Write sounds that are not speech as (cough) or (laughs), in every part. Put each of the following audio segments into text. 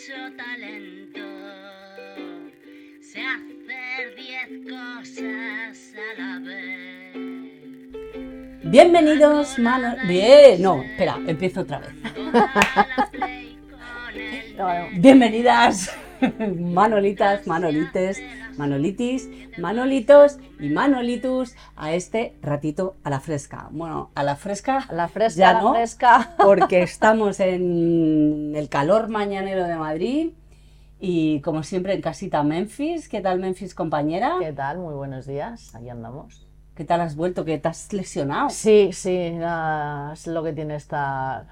mucho talento. Sé hacer diez cosas a la vez. Bienvenidos, mano. Bien, no, espera, empiezo otra vez. (laughs) Bienvenidas, (laughs) manolitas, manolites, manolitis, manolitos y manolitus a este ratito a la fresca. Bueno, a la fresca, A la fresca, ya a la no, fresca. (laughs) porque estamos en el calor mañanero de Madrid y como siempre en casita Memphis. ¿Qué tal Memphis, compañera? ¿Qué tal? Muy buenos días. Ahí andamos. ¿Qué tal has vuelto? ¿Que te has lesionado? Sí, sí, nada, es lo que tiene estar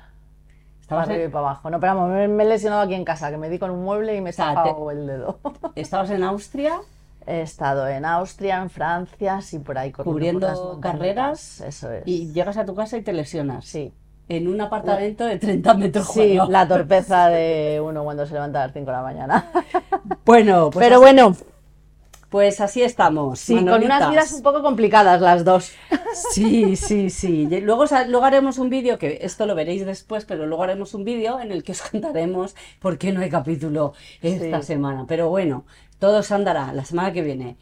para Estabas arriba y en, para abajo. No, pero vamos, me, me he lesionado aquí en casa, que me di con un mueble y me he sea, zafado el dedo. (laughs) estabas en Austria He estado en Austria, en Francia, sí, por ahí Cubriendo carreras Eso es. y llegas a tu casa y te lesionas. Sí, En un apartamento de 30 metros sí, cuadrados. la torpeza de uno cuando se levanta a las 5 de la mañana. (laughs) Bueno, pues, pero así, bueno, pues así estamos. sí, con unas vidas un poco complicadas las dos. Sí, sí, sí. Luego, haremos un vídeo, que esto lo veréis después, pero luego haremos un vídeo en el que os contaremos por qué no hay capítulo esta Sí. semana. Pero bueno, todo se andará la semana que viene.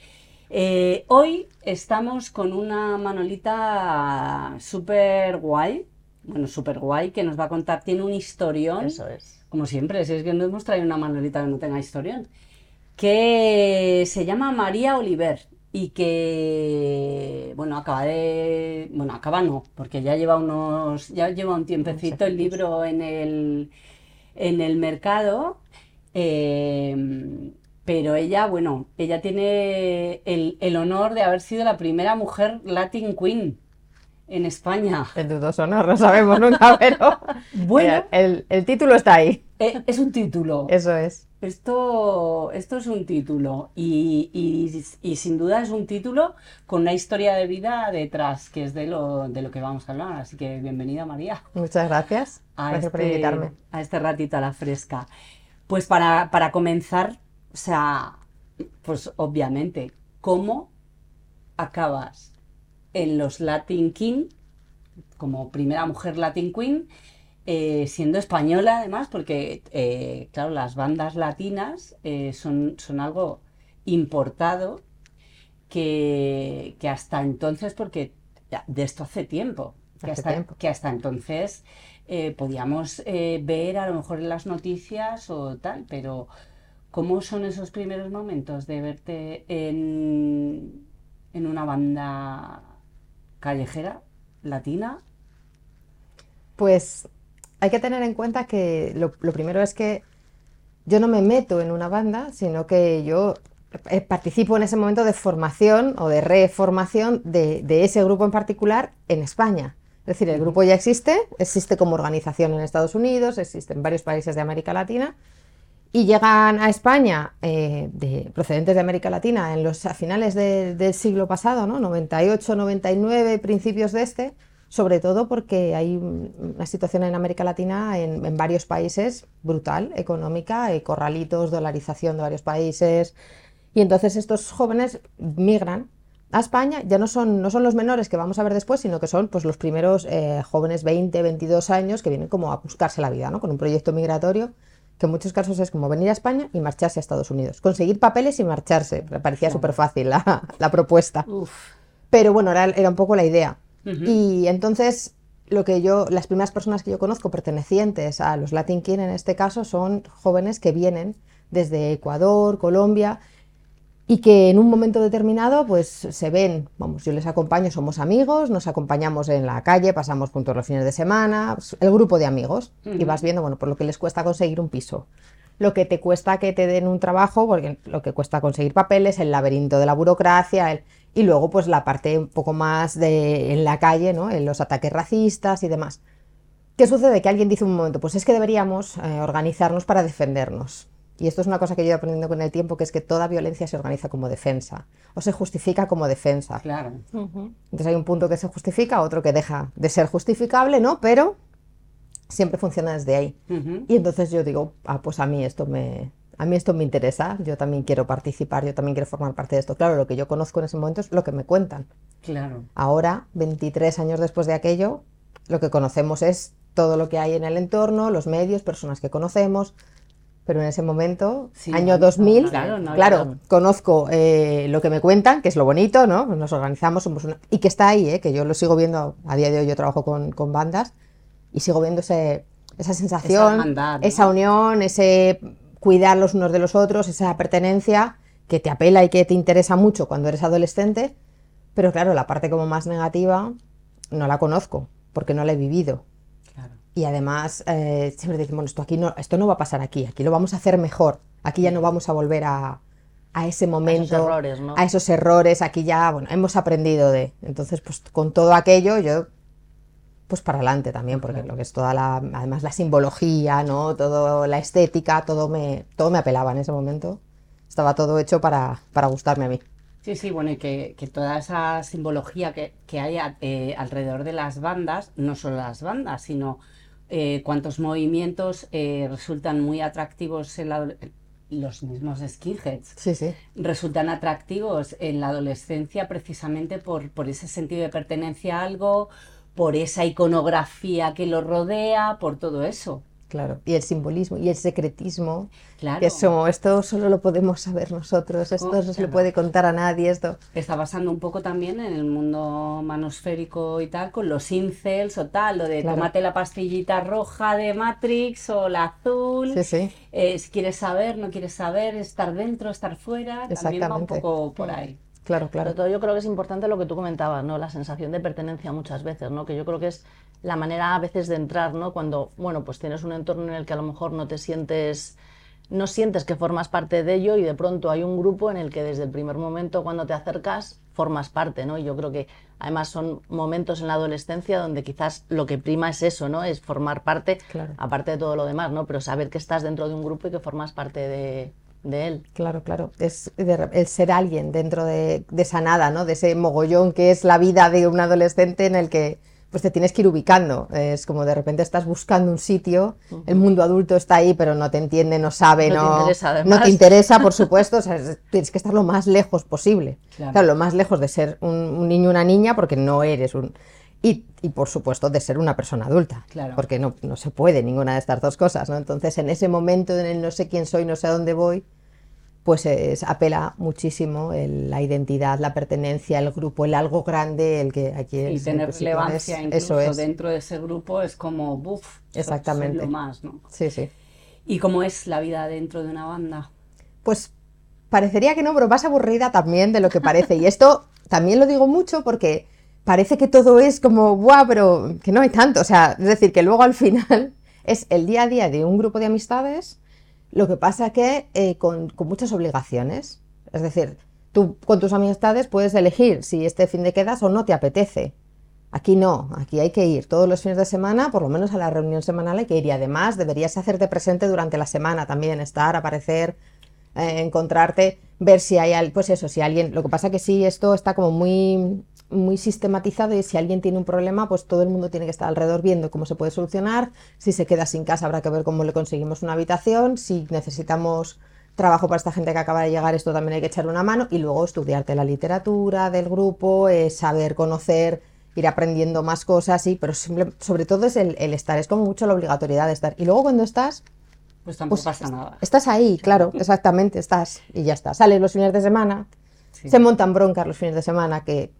Eh, hoy estamos con una manolita súper guay, bueno, súper guay, que nos va a contar, tiene un historión. Eso es. como siempre, si es que no hemos traído una manolita que no tenga historión, que se llama María Oliver y que, bueno, acaba de, bueno, acaba no, porque ya lleva unos, ya lleva un tiempecito el libro en el, en el mercado, eh, pero ella, bueno, ella tiene el, el honor de haber sido la primera mujer Latin Queen en España. El dudoso honor, no sabemos nunca, (laughs) pero Bueno. El, el título está ahí. Eh, es un título. Eso es. Esto, esto es un título y, y- y sin duda es un título con una historia de vida detrás, que es de lo, de lo que vamos a hablar. Así que bienvenida María Muchas gracias. a Gracias por este, invitarme. a este ratito a la fresca. Pues para, para comenzar, o sea, pues obviamente, ¿cómo acabas en los Latin King como primera mujer Latin Queen? eh, siendo española además, porque eh, claro, las bandas latinas eh, son, son algo importado que, que hasta entonces, porque de esto hace tiempo, que, Hace hasta, tiempo. que hasta entonces podíamos ver a lo mejor en las noticias o tal, pero ¿cómo son esos primeros momentos de verte en, en una banda callejera, latina? Pues hay que tener en cuenta que lo, lo primero es que yo no me meto en una banda, sino que yo eh, participo en ese momento de formación o de reformación de, de ese grupo en particular en España. Es decir, el grupo ya existe, existe como organización en Estados Unidos, existe en varios países de América Latina y llegan a España eh, de, procedentes de América Latina en los, a finales de- del siglo pasado, ¿no? 98, 99, principios de este, sobre todo porque hay un- una situación en América Latina, en, en varios países, brutal, económica, eh, corralitos, dolarización de varios países, y entonces estos jóvenes migran a España, ya no son, no son los menores que vamos a ver después, sino que son pues, los primeros eh, jóvenes 20, 22 años que vienen como a buscarse la vida, ¿no? con un proyecto migratorio que en muchos casos es como venir a España y marcharse a Estados Unidos. Conseguir papeles y marcharse. Me parecía súper fácil la, la propuesta. Uf. Pero bueno, era, era un poco la idea. Y entonces, lo que yo, las primeras personas que yo conozco pertenecientes a los Latin King en este caso son jóvenes que vienen desde Ecuador, Colombia, y que en un momento determinado pues se ven, vamos, yo les acompaño, somos amigos, nos acompañamos en la calle, pasamos juntos los fines de semana, pues, el grupo de amigos, y vas viendo, bueno, por lo que les cuesta conseguir un piso, lo que te cuesta que te den un trabajo, porque lo que cuesta conseguir papeles, el laberinto de la burocracia, el- y luego pues la parte un poco más de en la calle, ¿no? En los ataques racistas y demás. ¿Qué sucede? Que alguien dice un momento, pues es que deberíamos eh, organizarnos para defendernos. Y esto es una cosa que yo he ido aprendiendo con el tiempo, que es que toda violencia se organiza como defensa o se justifica como defensa. Claro. Entonces hay un punto que se justifica, otro que deja de ser justificable, ¿no? Pero siempre funciona desde ahí. Y entonces yo digo, ah, pues a mí esto me, a mí esto me interesa, yo también quiero participar, yo también quiero formar parte de esto. Claro, lo que yo conozco en ese momento es lo que me cuentan. Claro. Ahora, 23 años después de aquello, lo que conocemos es todo lo que hay en el entorno, los medios, personas que conocemos, pero en ese momento, Sí, año no, 2000, claro, no, claro, claro. conozco eh, lo que me cuentan, que es lo bonito, ¿no? Nos organizamos, somos una- y que está ahí, ¿eh? que yo lo sigo viendo, a día de hoy yo trabajo con, con bandas, y sigo viendo ese, esa sensación, hermandad, ¿no? esa unión, ese cuidar los unos de los otros, esa pertenencia que te apela y que te interesa mucho cuando eres adolescente, pero claro, la parte como más negativa no la conozco, porque no la he vivido. Claro. Y además, eh, siempre decimos, bueno, esto, aquí no, esto no va a pasar aquí, aquí lo vamos a hacer mejor, aquí ya no vamos a volver a, a ese momento, errores, ¿no? a esos errores, aquí ya, bueno, hemos aprendido de. Entonces, pues con todo aquello, yo, pues para adelante también, porque lo que es toda la, además la simbología, ¿no? Todo la estética, todo me, todo me apelaba en ese momento. Estaba todo hecho para, para gustarme a mí. Sí, sí, bueno, y que, que toda esa simbología que, que hay a- eh, alrededor de las bandas, no solo las bandas, sino eh, cuántos movimientos eh, resultan muy atractivos en la, los mismos skinheads. Sí, sí. resultan atractivos en la adolescencia precisamente por, por ese sentido de pertenencia a algo, por esa iconografía que lo rodea, por todo eso. Claro. Y el simbolismo y el secretismo. Claro. Que eso, esto solo lo podemos saber nosotros, esto no se le Claro. puede contar a nadie, esto. Está pasando un poco también en el mundo manosférico y tal, con los incels o tal, lo de Claro. tómate la pastillita roja de Matrix o la azul. Sí, sí. Eh, si quieres saber, no quieres saber, estar dentro, estar fuera, también va un poco por ahí. Claro, claro. todo yo creo que es importante lo que tú comentabas, ¿no? La sensación de pertenencia muchas veces, ¿no? Que yo creo que es la manera a veces de entrar, ¿no? Cuando, bueno, pues tienes un entorno en el que a lo mejor no te sientes, no sientes que formas parte de ello y de pronto hay un grupo en el que desde el primer momento cuando te acercas formas parte, ¿no? Y yo creo que además son momentos en la adolescencia donde quizás lo que prima es eso, ¿no? Es formar parte, Claro. aparte de todo lo demás, ¿no? Pero saber que estás dentro de un grupo y que formas parte de, de él. Claro, claro. Es de el ser alguien dentro de, de esa nada, ¿no? De ese mogollón que es la vida de un adolescente en el que pues te tienes que ir ubicando. Es como de repente estás buscando un sitio, el mundo adulto está ahí, pero no te entiende, no sabe, No te no, interesa, no te interesa, por (laughs) supuesto. o sea, es- tienes que estar lo más lejos posible. Claro. Claro, lo más lejos de ser un, un niño o una niña, porque no eres un. Y, y, por supuesto de ser una persona adulta, Claro. porque no, no se puede ninguna de estas dos cosas, ¿no? Entonces, en ese momento en el no sé quién soy, no sé a dónde voy, pues es- apela muchísimo el- la identidad, la pertenencia, el grupo, el algo grande, el que aquí Y es, tener pues, sí, relevancia incluso eso es. dentro de ese grupo es como, buf, soy Exactamente. lo más, ¿no? Sí, sí. ¿Y cómo es la vida dentro de una banda? Pues parecería que no, pero más aburrida también de lo que parece. Y esto también lo digo mucho porque parece que todo es como, guau, pero que no hay tanto. O sea, es decir, que luego al final (laughs) es el día a día de un grupo de amistades, lo que pasa que eh, con, muchas obligaciones. Es decir, tú con tus amistades puedes elegir si este fin de quedas o no te apetece. Aquí no, aquí hay que ir todos los fines de semana, por lo menos a la reunión semanal hay que ir y además deberías hacerte presente durante la semana también, estar, aparecer, eh, encontrarte, ver si hay, pues eso, si alguien, lo que pasa que sí, esto está como muy, muy sistematizado y si alguien tiene un problema, pues todo el mundo tiene que estar alrededor viendo cómo se puede solucionar, si se queda sin casa habrá que ver cómo le conseguimos una habitación, si necesitamos trabajo para esta gente que acaba de llegar, esto también hay que echar una mano y luego estudiarte la literatura del grupo, eh, saber conocer, ir aprendiendo más cosas, sí, pero simple- sobre todo es el, el estar, es como mucho la obligatoriedad de estar. Y luego cuando estás, Pues tampoco pues pasa nada. estás ahí, claro, exactamente, estás y ya está. Sales los fines de semana, Sí. se montan broncas los fines de semana que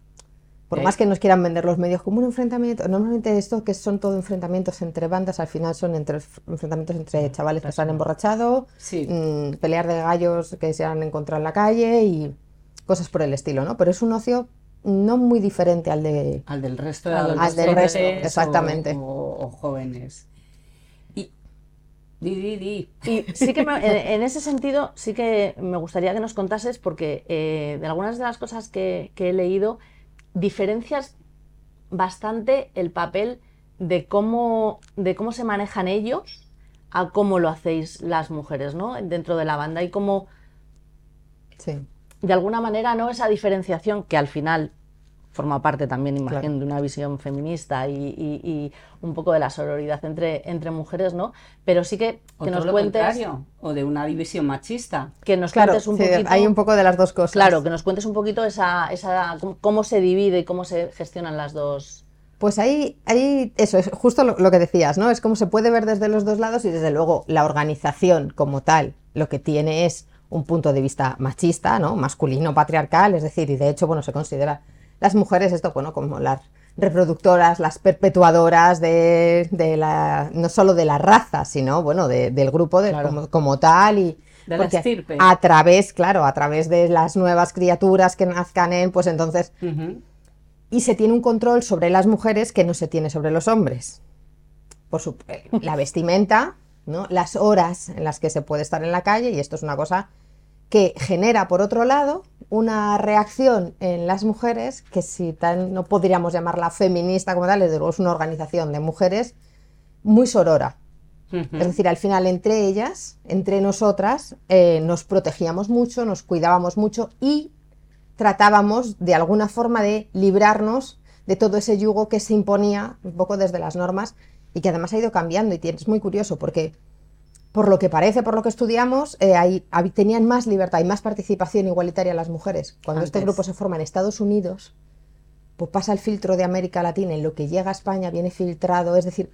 por Eh. más que nos quieran vender los medios como un enfrentamiento, normalmente esto que son todo enfrentamientos entre bandas, al final son entre enfrentamientos entre chavales que se han emborrachado, Sí. mm, pelear de gallos que se han encontrado en la calle y cosas por el estilo, ¿no? Pero es un ocio no muy diferente al de Al del resto de Al del adolescentes resto, o- exactamente. O, o jóvenes. Y di, di, di. Y sí que me- en, en ese sentido sí que me gustaría que nos contases, porque eh, de algunas de las cosas que, que he leído, diferencias bastante el papel de cómo, de cómo se manejan ellos a cómo lo hacéis las mujeres, ¿no? Dentro de la banda y cómo, sí. de alguna manera, ¿no? Esa diferenciación que al final forma parte también, imagino, Claro. de una visión feminista y, y- y un poco de la sororidad entre, entre mujeres, ¿no? Pero sí que, O que todo nos lo cuentes... contrario, o de una división machista. que nos Claro, cuentes un sí, poquito. hay un poco de las dos cosas. Claro, que nos cuentes un poquito esa, esa cómo, cómo se divide y cómo se gestionan las dos. Pues ahí, ahí, eso es justo lo, lo que decías, ¿no? Es como se puede ver desde los dos lados y desde luego la organización como tal lo que tiene es un punto de vista machista, ¿no? Masculino, patriarcal, es decir, y de hecho, bueno, se considera las mujeres esto, bueno, como las reproductoras, las perpetuadoras de, de la, no solo de la raza, sino, bueno, de- del grupo de, Claro. como, como tal y... De la estirpe. A través, claro, a través de las nuevas criaturas que nazcan en, pues entonces y se tiene un control sobre las mujeres que no se tiene sobre los hombres. Por su, eh, la vestimenta, ¿no? las horas en las que se puede estar en la calle, y esto es una cosa que genera, por otro lado, una reacción en las mujeres que si tan, no podríamos llamarla feminista como tal, desde luego es una organización de mujeres muy sorora. Es decir, al final entre ellas, entre nosotras, eh, nos protegíamos mucho, nos cuidábamos mucho y tratábamos de alguna forma de librarnos de todo ese yugo que se imponía un poco desde las normas y que además ha ido cambiando y es muy curioso porque por lo que parece, por lo que estudiamos, eh, hay- tenían más libertad y más participación igualitaria las mujeres. Cuando este grupo se forma en Estados Unidos, pues pasa el filtro de América Latina y lo que llega a España viene filtrado, es decir,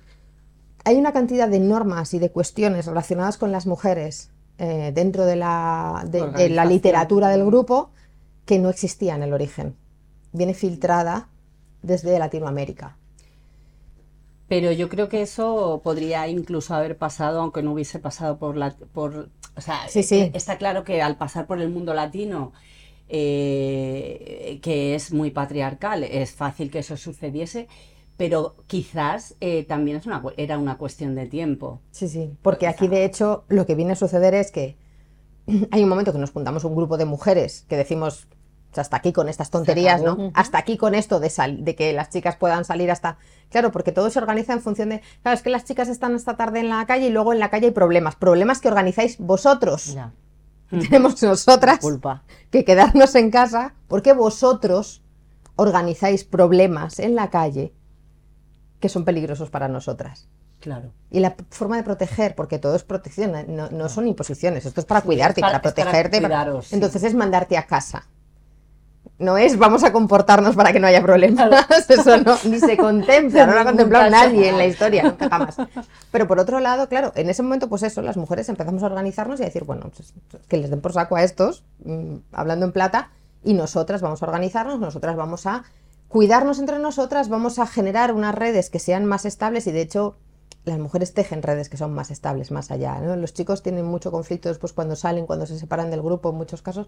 hay una cantidad de normas y de cuestiones relacionadas con las mujeres eh, dentro de la, de- de la literatura del grupo que no existía en el origen. Viene filtrada desde Latinoamérica. Pero yo creo que eso podría incluso haber pasado, aunque no hubiese pasado por la... Por, o sea, Sí, sí. eh, está claro que al pasar por el mundo latino, eh, que es muy patriarcal, es fácil que eso sucediese, pero quizás eh, también es una, era una cuestión de tiempo. Sí, sí. Porque aquí, de hecho, lo que viene a suceder es que (clears throat) hay un momento que nos juntamos un grupo de mujeres que decimos, "O sea, hasta aquí con estas tonterías, acabó". ¿no? Hasta aquí con esto de, sal- de que las chicas puedan salir hasta... Claro, porque todo se organiza en función de... Claro, es que las chicas están esta tarde en la calle y luego en la calle hay problemas. Problemas que organizáis vosotros. Ya, (laughs) Tenemos nosotras culpa. que quedarnos en casa porque vosotros organizáis problemas en la calle que son peligrosos para nosotras. Claro. Y la forma de proteger, porque todo es protección, no, son imposiciones, esto es para cuidarte, para- para es para protegerte. para- cuidaros, sí. Entonces es mandarte a casa. No es vamos a comportarnos para que no haya problemas. (laughs) Eso no, ni se contempla, no lo ha contemplado nadie en la historia, nunca jamás. Pero por otro lado, claro, en ese momento, pues eso, las mujeres empezamos a organizarnos y a decir, bueno, pues, que les den por saco a estos, mm, hablando en plata, y nosotras vamos a organizarnos, nosotras vamos a cuidarnos entre nosotras, vamos a generar unas redes que sean más estables y de hecho las mujeres tejen redes que son más estables más allá. ¿no? Los chicos tienen mucho conflicto después cuando salen, cuando se separan del grupo, en muchos casos.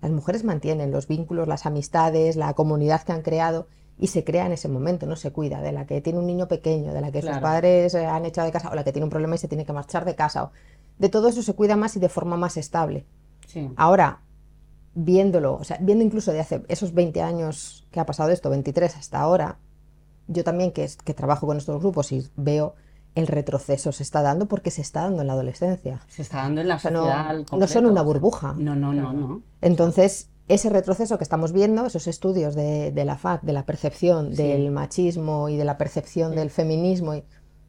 Las mujeres mantienen los vínculos, las amistades, la comunidad que han creado y se crea en ese momento, no se cuida de la que tiene un niño pequeño, de la que sus padres eh, han echado de casa o la que tiene un problema y se tiene que marchar de casa. o- De todo eso se cuida más y de forma más estable. Sí. Ahora, viéndolo, o sea, viendo incluso de hace esos 20 años que ha pasado esto, 23 hasta ahora, yo también que, que trabajo con estos grupos y veo el retroceso se está dando porque se está dando en la adolescencia. Se está dando en la O sea, no, sociedad. no son una burbuja. No, no, no, no. Entonces, ese retroceso que estamos viendo, esos estudios de, de la FAC, de la percepción Sí. del machismo y de la percepción del feminismo y-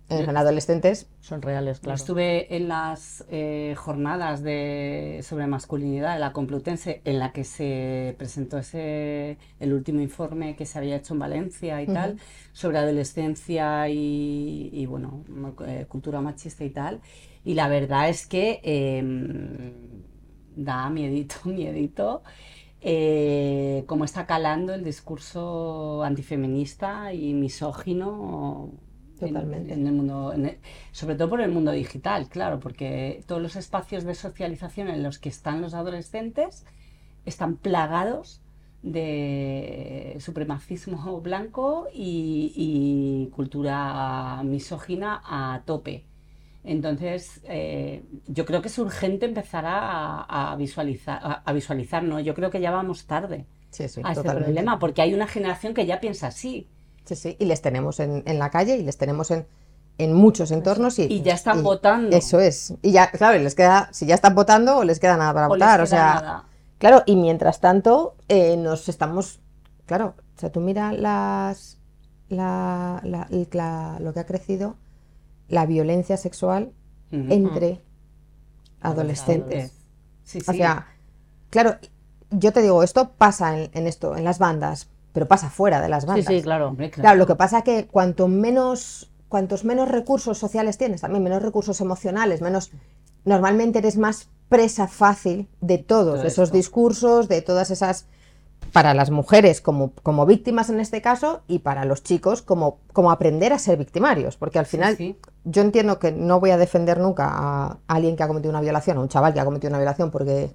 en adolescentes, Son reales, claro. Estuve en las eh, jornadas de, sobre masculinidad de la Complutense en la que se presentó ese, el último informe que se había hecho en Valencia y tal, sobre adolescencia y, y, bueno, eh, cultura machista y tal. Y la verdad es que em, da miedito, (laughs) miedito. eh, cómo está calando el discurso antifeminista y misógino Totalmente. en el mundo, en el- sobre todo por el mundo digital, claro, porque todos los espacios de socialización en los que están los adolescentes están plagados de supremacismo (laughs) blanco y, y cultura misógina a tope. Entonces, eh, yo creo que es urgente empezar a, a visualizar, a, a visualizar, ¿no? Yo creo que ya vamos tarde sí, sí, a este problema, porque hay una generación que ya piensa así. Sí, sí, y les tenemos en, en la calle y les tenemos en, en muchos entornos y, Y ya están votando. Eso es. Y ya, claro, les queda, si ya están votando, o les queda nada para O votar. O sea, nada. claro, y mientras tanto, eh, nos estamos, claro, o sea, tú mira las, la, la- lo que ha crecido, la violencia sexual entre adolescentes. Sí, O sí. sea, claro, yo te digo, esto pasa en, en esto, en las bandas, pero pasa fuera de las Sí, bandas. sí, claro. Hombre, claro. Claro, lo que pasa que cuanto menos, cuantos menos recursos sociales tienes, también menos recursos emocionales, menos, normalmente eres más presa fácil de todos Todo esos esto. discursos, de todas esas, para las mujeres como, como víctimas en este caso y para los chicos como, como aprender a ser victimarios, porque al final sí. yo entiendo que no voy a defender nunca a alguien que ha cometido una violación, a un chaval que ha cometido una violación, porque,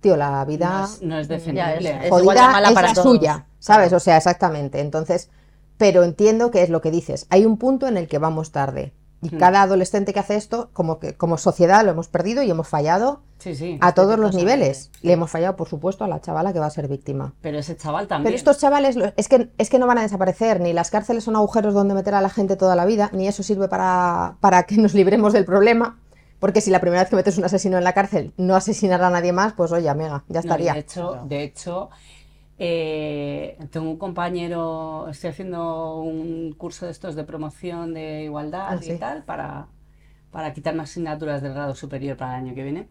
tío, la vida No es, no es defendible. es- jodida mala es para la todos. suya, ¿sabes? O sea, exactamente. Entonces, pero entiendo que es lo que dices. Hay un punto en el que vamos tarde. Y Hmm. cada adolescente que hace esto, como que como sociedad lo hemos perdido y hemos fallado Sí, sí. a todos los niveles. Le hemos fallado, por supuesto, a la chavala que va a ser víctima. Pero ese chaval también. Pero estos chavales es que, es que no van a desaparecer, ni las cárceles son agujeros donde meter a la gente toda la vida, ni eso sirve para, para que nos libremos del problema. Porque si la primera vez que metes un asesino en la cárcel no asesinará a nadie más, pues oye, amiga, ya No, estaría. de hecho, de hecho eh, tengo un compañero, estoy haciendo un curso de estos de promoción de igualdad Ah, y sí. tal para, para quitarme asignaturas del grado superior para el año que viene.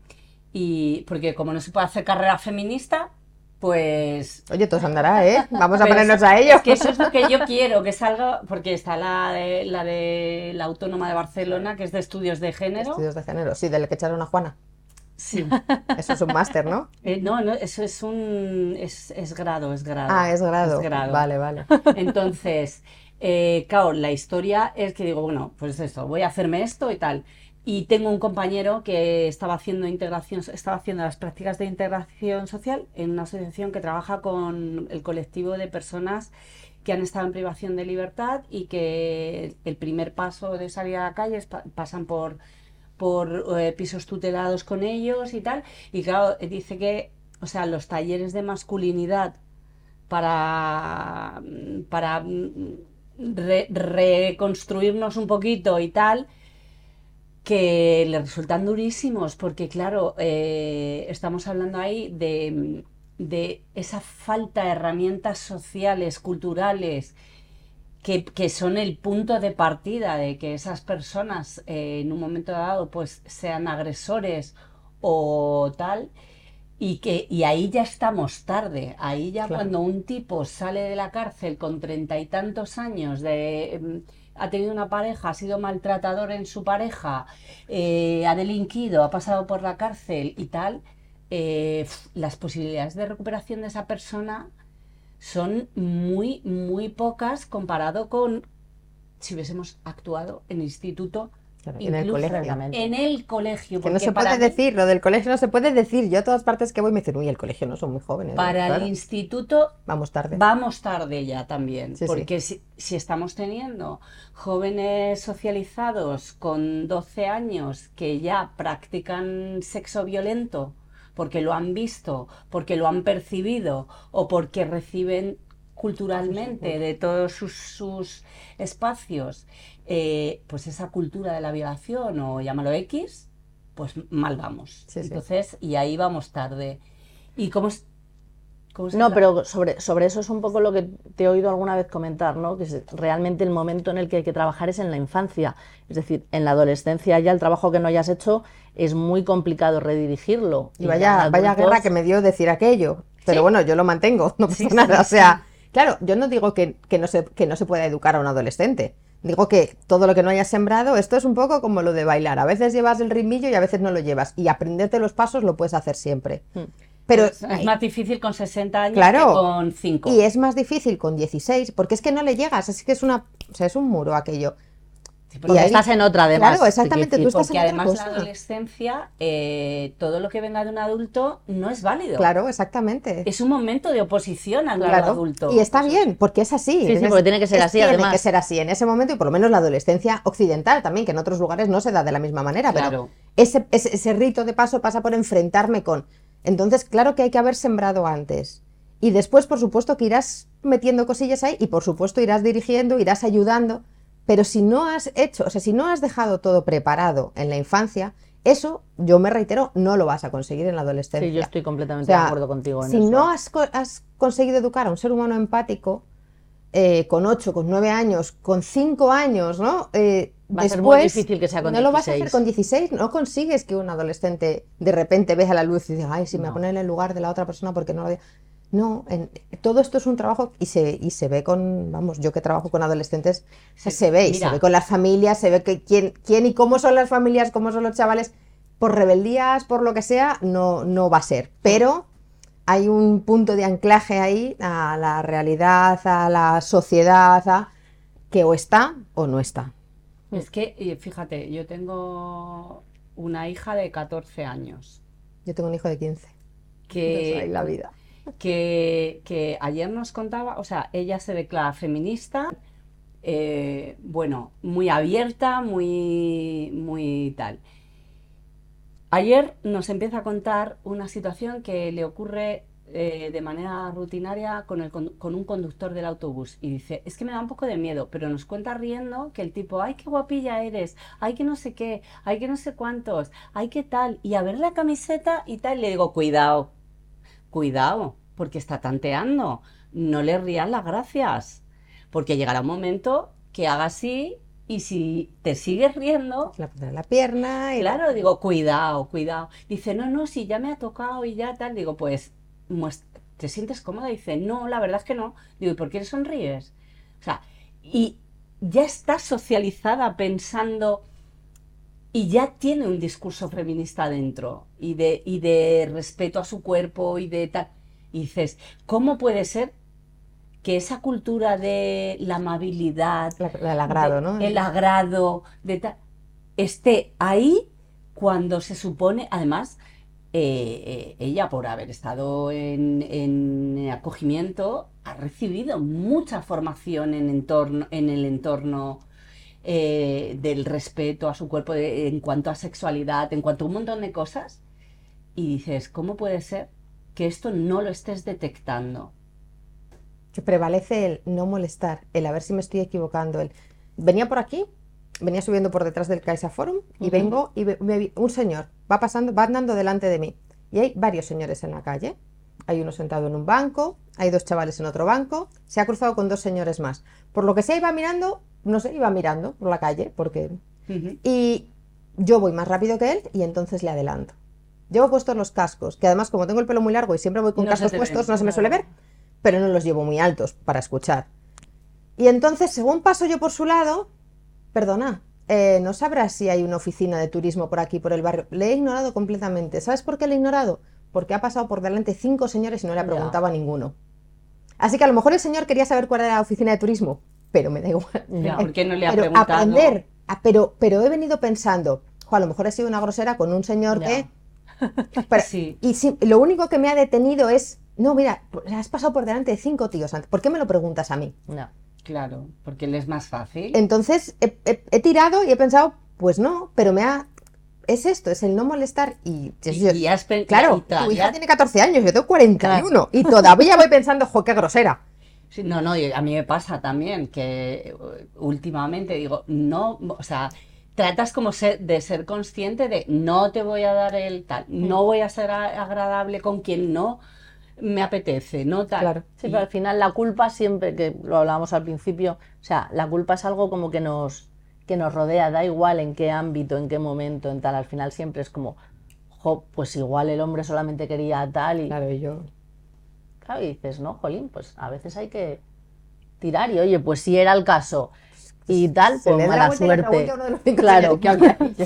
Y porque como no se puede hacer carrera feminista, pues Oye, todo andará, ¿eh? Vamos a (laughs) ponernos es- a ello. es que eso es lo que yo quiero, que salga, porque está la de la de la Autónoma de Barcelona, que es de estudios de género. Estudios de género, sí, del que echaron a Juana. Sí. Eso es un máster, ¿no? (laughs) Eh, no, no, eso es un es, es grado, es grado. Ah, es grado. Es grado. Vale, vale. (laughs) Entonces, eh, claro, la historia es que digo, bueno, pues esto, voy a hacerme esto y tal. Y tengo un compañero que estaba haciendo integración, estaba haciendo las prácticas de integración social en una asociación que trabaja con el colectivo de personas que han estado en privación de libertad y que el primer paso de salir a la calle es pa- pasan por por eh, pisos tutelados con ellos y tal. Y claro, dice que, o sea, los talleres de masculinidad para, para mm, re- reconstruirnos un poquito y tal, que le resultan durísimos, porque claro, eh, estamos hablando ahí de, de esa falta de herramientas sociales, culturales, que, que son el punto de partida de que esas personas eh, en un momento dado pues sean agresores o tal. Y, que, y ahí ya estamos tarde, ahí ya Claro. cuando un tipo sale de la cárcel con treinta y tantos años, de, mm, ha tenido una pareja, ha sido maltratador en su pareja, eh, ha delinquido, ha pasado por la cárcel y tal, eh, las posibilidades de recuperación de esa persona son muy, muy pocas comparado con si hubiésemos actuado en instituto, Claro, en el colegio. Previamente. en el colegio. Que no porque se puede decir, lo del colegio no se puede decir. Yo a todas partes que voy me dicen, uy, el colegio no son muy jóvenes. Para Claro, el instituto Vamos tarde. vamos tarde ya también, Sí, sí. porque Si, si estamos teniendo jóvenes socializados con 12 años que ya practican sexo violento porque lo han visto, porque lo han percibido o porque reciben culturalmente de todos sus, sus espacios, eh, pues esa cultura de la violación o llámalo X, pues mal vamos. Sí, sí. Entonces, y ahí vamos tarde. ¿Y cómo es? cómo No, pero sobre, sobre eso es un poco lo que te he oído alguna vez comentar, ¿no? Que es realmente el momento en el que hay que trabajar es en la infancia. Es decir, en la adolescencia ya el trabajo que no hayas hecho es muy complicado redirigirlo. Y ya vaya, vaya adultos- guerra que me dio decir aquello. Pero Sí. bueno, yo lo mantengo, (laughs) no pasa Sí, sí, nada. O sí. sea, claro, yo no digo que, que no se, que no se pueda educar a un adolescente. Digo que todo lo que no hayas sembrado, esto es un poco como lo de bailar. A veces llevas el ritmillo y a veces no lo llevas. Y aprenderte los pasos lo puedes hacer siempre. Hmm. Pero es, es más difícil con 60 años Claro. que con 5. Y es más difícil con 16, porque es que no le llegas, es que es una, o sea, es un muro aquello. Porque y ahí- estás en otra, además. Claro, exactamente, tú estás Porque en otra además la cosa. adolescencia, eh, todo lo que venga de un adulto no es válido. Claro, exactamente. Es un momento de oposición al Claro. adulto. Y está bien, porque es así. Sí, sí, porque tiene que ser es- así, Tiene además. que ser así en ese momento y por lo menos la adolescencia occidental también, que en otros lugares no se da de la misma manera, Claro. pero ese, ese, ese rito de paso pasa por enfrentarme con. Entonces, claro que hay que haber sembrado antes. Y después, por supuesto, que irás metiendo cosillas ahí y por supuesto irás dirigiendo, irás ayudando. Pero si no has hecho, o sea, si no has dejado todo preparado en la infancia, eso, yo me reitero, no lo vas a conseguir en la adolescencia. Sí, yo estoy completamente O sea, de acuerdo contigo en si eso. no has, has conseguido educar a un ser humano empático eh, con 8, con 9 años, con 5 años, ¿no? Eh, Va a ser muy difícil que sea con No lo vas a hacer 16. con 16, no consigues que un adolescente de repente vea la luz y diga, ay, si me No. ponen en el lugar de la otra persona porque no lo... No, en- todo esto es un trabajo y se, y se ve con, vamos, yo que trabajo con adolescentes, se, se ve, y se ve con las familias, se ve que quién, quién y cómo son las familias, cómo son los chavales, por rebeldías, por lo que sea, no, no va a ser. Pero hay un punto de anclaje ahí a la realidad, a la sociedad, a- que o está o no está. Es que, fíjate, yo tengo una hija de 14 años Yo tengo un hijo de 15. que, Entonces, ahí la vida. Que, ayer nos contaba, o sea, ella se declara feminista, eh, bueno, muy abierta, muy, muy tal. Ayer nos empieza a contar una situación que le ocurre eh, de manera rutinaria con, el, con un conductor del autobús y dice, es que me da un poco de miedo, pero nos cuenta riendo que el tipo, ay, qué guapilla eres, ay, que no sé qué, ay, que no sé cuántos, ay, qué tal, y a ver la camiseta y tal, y le digo, cuidado, cuidado, porque está tanteando, no le rías las gracias, porque llegará un momento que haga así y si te sigues riendo, La la pierna y claro, digo, cuidado, cuidado. Dice, no, no, si ya me ha tocado y ya tal, digo, pues, ¿te sientes cómoda? Dice, no, la verdad es que no. Digo, ¿y por qué sonríes? O sea, y ya está socializada pensando y ya tiene un discurso feminista dentro y de, y de respeto a su cuerpo y de tal. Y dices, ¿cómo puede ser que esa cultura de la amabilidad, la- el agrado, de- ¿no? el agrado, de tal, esté ahí cuando se supone, además, eh, eh, ella por haber estado en, en acogimiento ha recibido mucha formación en, entorno, en el entorno eh, del respeto a su cuerpo de- en cuanto a sexualidad, en cuanto a un montón de cosas. Y dices, ¿cómo puede ser que esto no lo estés detectando? que prevalece el no molestar, el a ver si me estoy equivocando. El venía por aquí, venía subiendo por detrás del Caixa Forum y vengo y me vi- un señor va pasando, va andando delante de mí y hay varios señores en la calle. Hay uno sentado en un banco, hay dos chavales en otro banco, se ha cruzado con dos señores más. Por lo que sea, iba mirando, no sé, iba mirando por la calle, porque y yo voy más rápido que él y entonces le adelanto. Llevo puestos los cascos, que además como tengo el pelo muy largo y siempre voy con No cascos puestos, ven, no se me suele ver, pero no los llevo muy altos para escuchar. Y entonces, según paso yo por su lado, perdona, eh, no sabrás si hay una oficina de turismo por aquí, por el barrio. Le he ignorado completamente. ¿Sabes por qué le he ignorado? Porque ha pasado por delante cinco señores y no le ha Ya. preguntado a ninguno. Así que a lo mejor el señor quería saber cuál era la oficina de turismo, pero me da igual. Ya. ¿Por qué no le ha pero preguntado? aprender, a- pero, pero he venido pensando, "Jo, a lo mejor he sido una grosera con un señor Ya. que... (laughs) Pero- Sí. Y lo único que me ha detenido es, no, mira, has pasado por delante de cinco tíos antes, ¿por qué me lo preguntas a mí? No. Claro, porque le es más fácil. Entonces he, he- he tirado y he pensado, pues no, pero me ha... Es esto, es el no molestar y... Y- y has claro, y tu hija tiene 14 años, yo tengo 41 y (laughs) todavía voy pensando, jo, qué grosera. Sí, no, no, y a mí me pasa también que eh, últimamente digo, no, o sea, tratas como ser- de ser consciente de no te voy a dar el tal, no voy a ser a- agradable con quien no me apetece, no tal. Claro. Sí, Y- pero al final la culpa siempre, que lo hablábamos al principio, o sea, la culpa es algo como que nos, que nos rodea, da igual en qué ámbito, en qué momento, en tal, al final siempre es como, jo, pues igual el hombre solamente quería tal y Claro, y yo... y dices, no, jolín, pues a veces hay que tirar y oye, pues si era el caso y tal, pues la mala suerte. a de los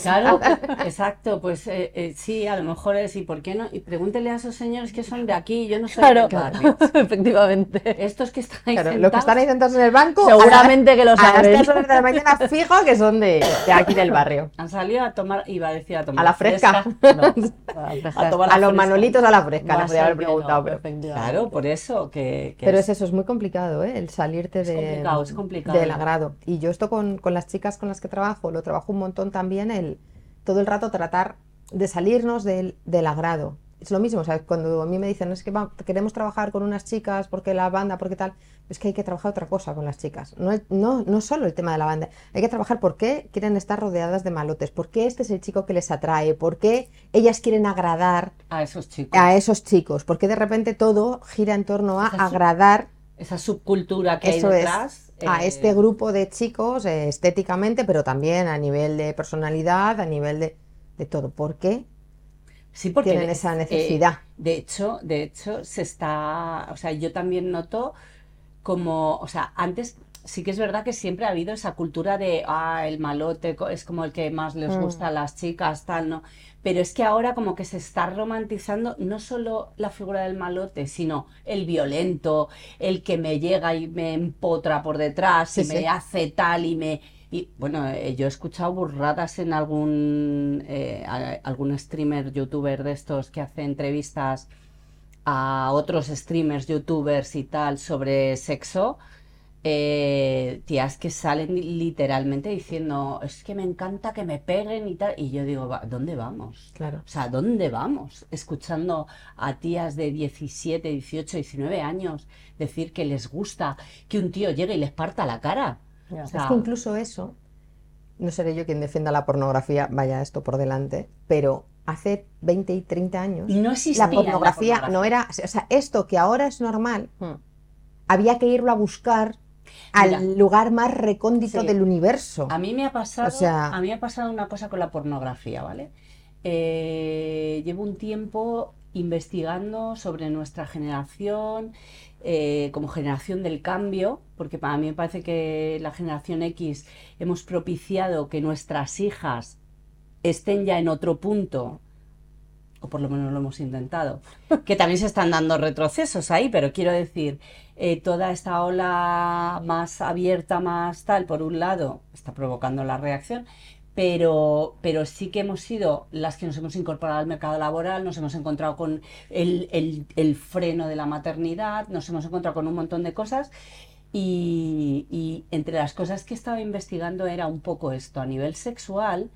Claro, (laughs) exacto, pues eh, eh, sí, a lo mejor es, ¿y por qué no? Y pregúntele a esos señores que son de aquí, yo no soy Claro, del (laughs) barrio. efectivamente. Estos que están ahí Claro, los que sentados, están ahí sentados en el banco, Seguramente que lo a saben. las 3 horas de la mañana (laughs) fijo que son de, de aquí del barrio. han salido a tomar, iba a decir a tomar A la fresca. A tomar la A los fresca. manolitos a la fresca, Va le a podía ser haber preguntado. no, pero... Claro, por eso que, que Pero es- es eso, es muy complicado, ¿eh? El salirte Es de, complicado, es complicado. del agrado. Y yo esto con, con las chicas con las que trabajo, lo trabajo un montón también, el todo el rato tratar de salirnos del, del agrado. Es lo mismo, o sea, cuando a mí me dicen, es que va- queremos trabajar con unas chicas, porque la banda, porque tal, es que hay que trabajar otra cosa con las chicas. No, no, no solo el tema de la banda, hay que trabajar por qué quieren estar rodeadas de malotes, por qué este es el chico que les atrae, por qué ellas quieren agradar a esos chicos. a esos chicos, porque de repente todo gira en torno a Esa agradar Esa subcultura que hay es, detrás. A eh, este grupo de chicos eh, estéticamente, pero también a nivel de personalidad, a nivel de, de todo. ¿Por qué? Sí, porque tienen de- esa eh, necesidad. de hecho, de hecho, se está, o sea, yo también noto como, o sea, antes sí que es verdad que siempre ha habido esa cultura de, ah, el malote es como el que más les Mm. gusta a las chicas, tal, ¿no? Pero es que ahora como que se está romantizando no solo la figura del malote, sino el violento, el que me llega y me empotra por detrás Sí, y me hace tal y me... Y bueno, eh, yo he escuchado burradas en algún, eh, algún streamer, youtuber de estos que hace entrevistas a otros streamers, youtubers y tal sobre sexo, eh, tías que salen literalmente diciendo, es que me encanta que me peguen y tal. Y yo digo, "Va, ¿dónde vamos? Claro. O sea, ¿dónde vamos? Escuchando a tías de 17, 18, 19 años decir que les gusta que un tío llegue y les parta la cara. O sea, Es que incluso eso, no seré yo quien defienda la pornografía, vaya esto por delante, pero hace 20 y 30 años no existía la la pornografía pornografía. no era, o sea, esto que ahora es normal, Mm. había que irlo a buscar al lugar más recóndito Sí. del universo. A mí me ha pasado, O sea- a mí me ha pasado una cosa con la pornografía, ¿vale? Eh, llevo un tiempo investigando sobre nuestra generación, eh, como generación del cambio, porque para mí me parece que la generación X hemos propiciado que nuestras hijas estén ya en otro punto, o por lo menos lo hemos intentado, que también se están dando retrocesos ahí, pero quiero decir, eh, toda esta ola más abierta, más tal, por un lado, está provocando la reacción, pero, pero sí que hemos sido las que nos hemos incorporado al mercado laboral, nos hemos encontrado con el, el- freno de la maternidad, nos hemos encontrado con un montón de cosas. Y entre las cosas que estaba investigando era un poco esto a nivel sexual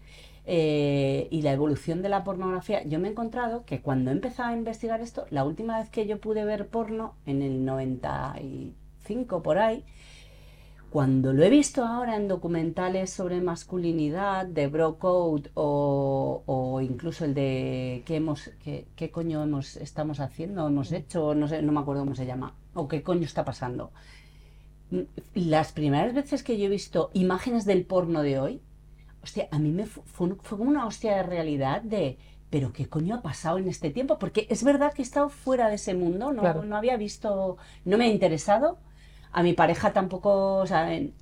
eh, y la evolución de la pornografía. Yo me he encontrado que cuando he empezado a investigar esto, la última vez que yo pude ver porno, en el 95 por ahí, cuando lo he visto ahora en documentales sobre masculinidad, de Bro Code o, o incluso el de qué hemos, qué, qué coño hemos, estamos haciendo, hemos hecho, no sé, no me acuerdo cómo se llama, o qué coño está pasando. Mm, Las primeras veces que yo he visto imágenes del porno de hoy, hostia, a mí me fu- fue, fue como una hostia de realidad de, pero qué coño ha pasado en este tiempo, porque es verdad que he estado fuera de ese mundo, no, Claro. no había visto, no me ha interesado. A mi pareja tampoco, o sea, en-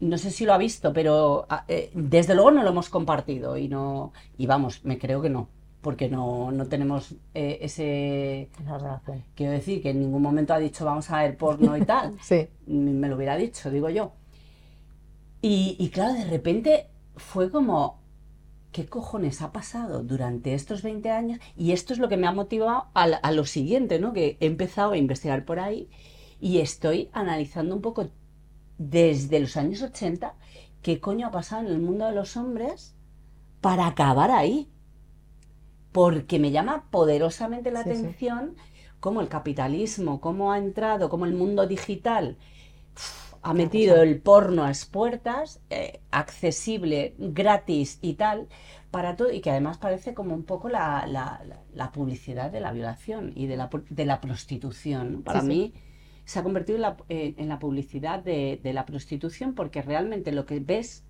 no sé si lo ha visto, pero a- eh, desde luego no lo hemos compartido y no, y vamos, me creo que no, porque no, no tenemos eh, ese, quiero decir, que en ningún momento ha dicho vamos a ver porno y tal, (laughs) Sí, me lo hubiera dicho, digo yo. Y, y claro, de repente fue como, ¿qué cojones ha pasado durante estos 20 años? Y esto es lo que me ha motivado a, a lo siguiente, ¿no? Que he empezado a investigar por ahí y estoy analizando un poco desde los años 80 qué coño ha pasado en el mundo de los hombres para acabar ahí. Porque me llama poderosamente la Sí, sí. atención cómo el capitalismo, cómo ha entrado, cómo el mundo digital uf, ha metido el porno a las puertas, eh, accesible, gratis y tal, para todo, y que además parece como un poco la, la- la- publicidad de la violación y de la, de la prostitución. Para Sí, sí. mí se ha convertido en la, eh, en la publicidad de, de la prostitución porque realmente lo que ves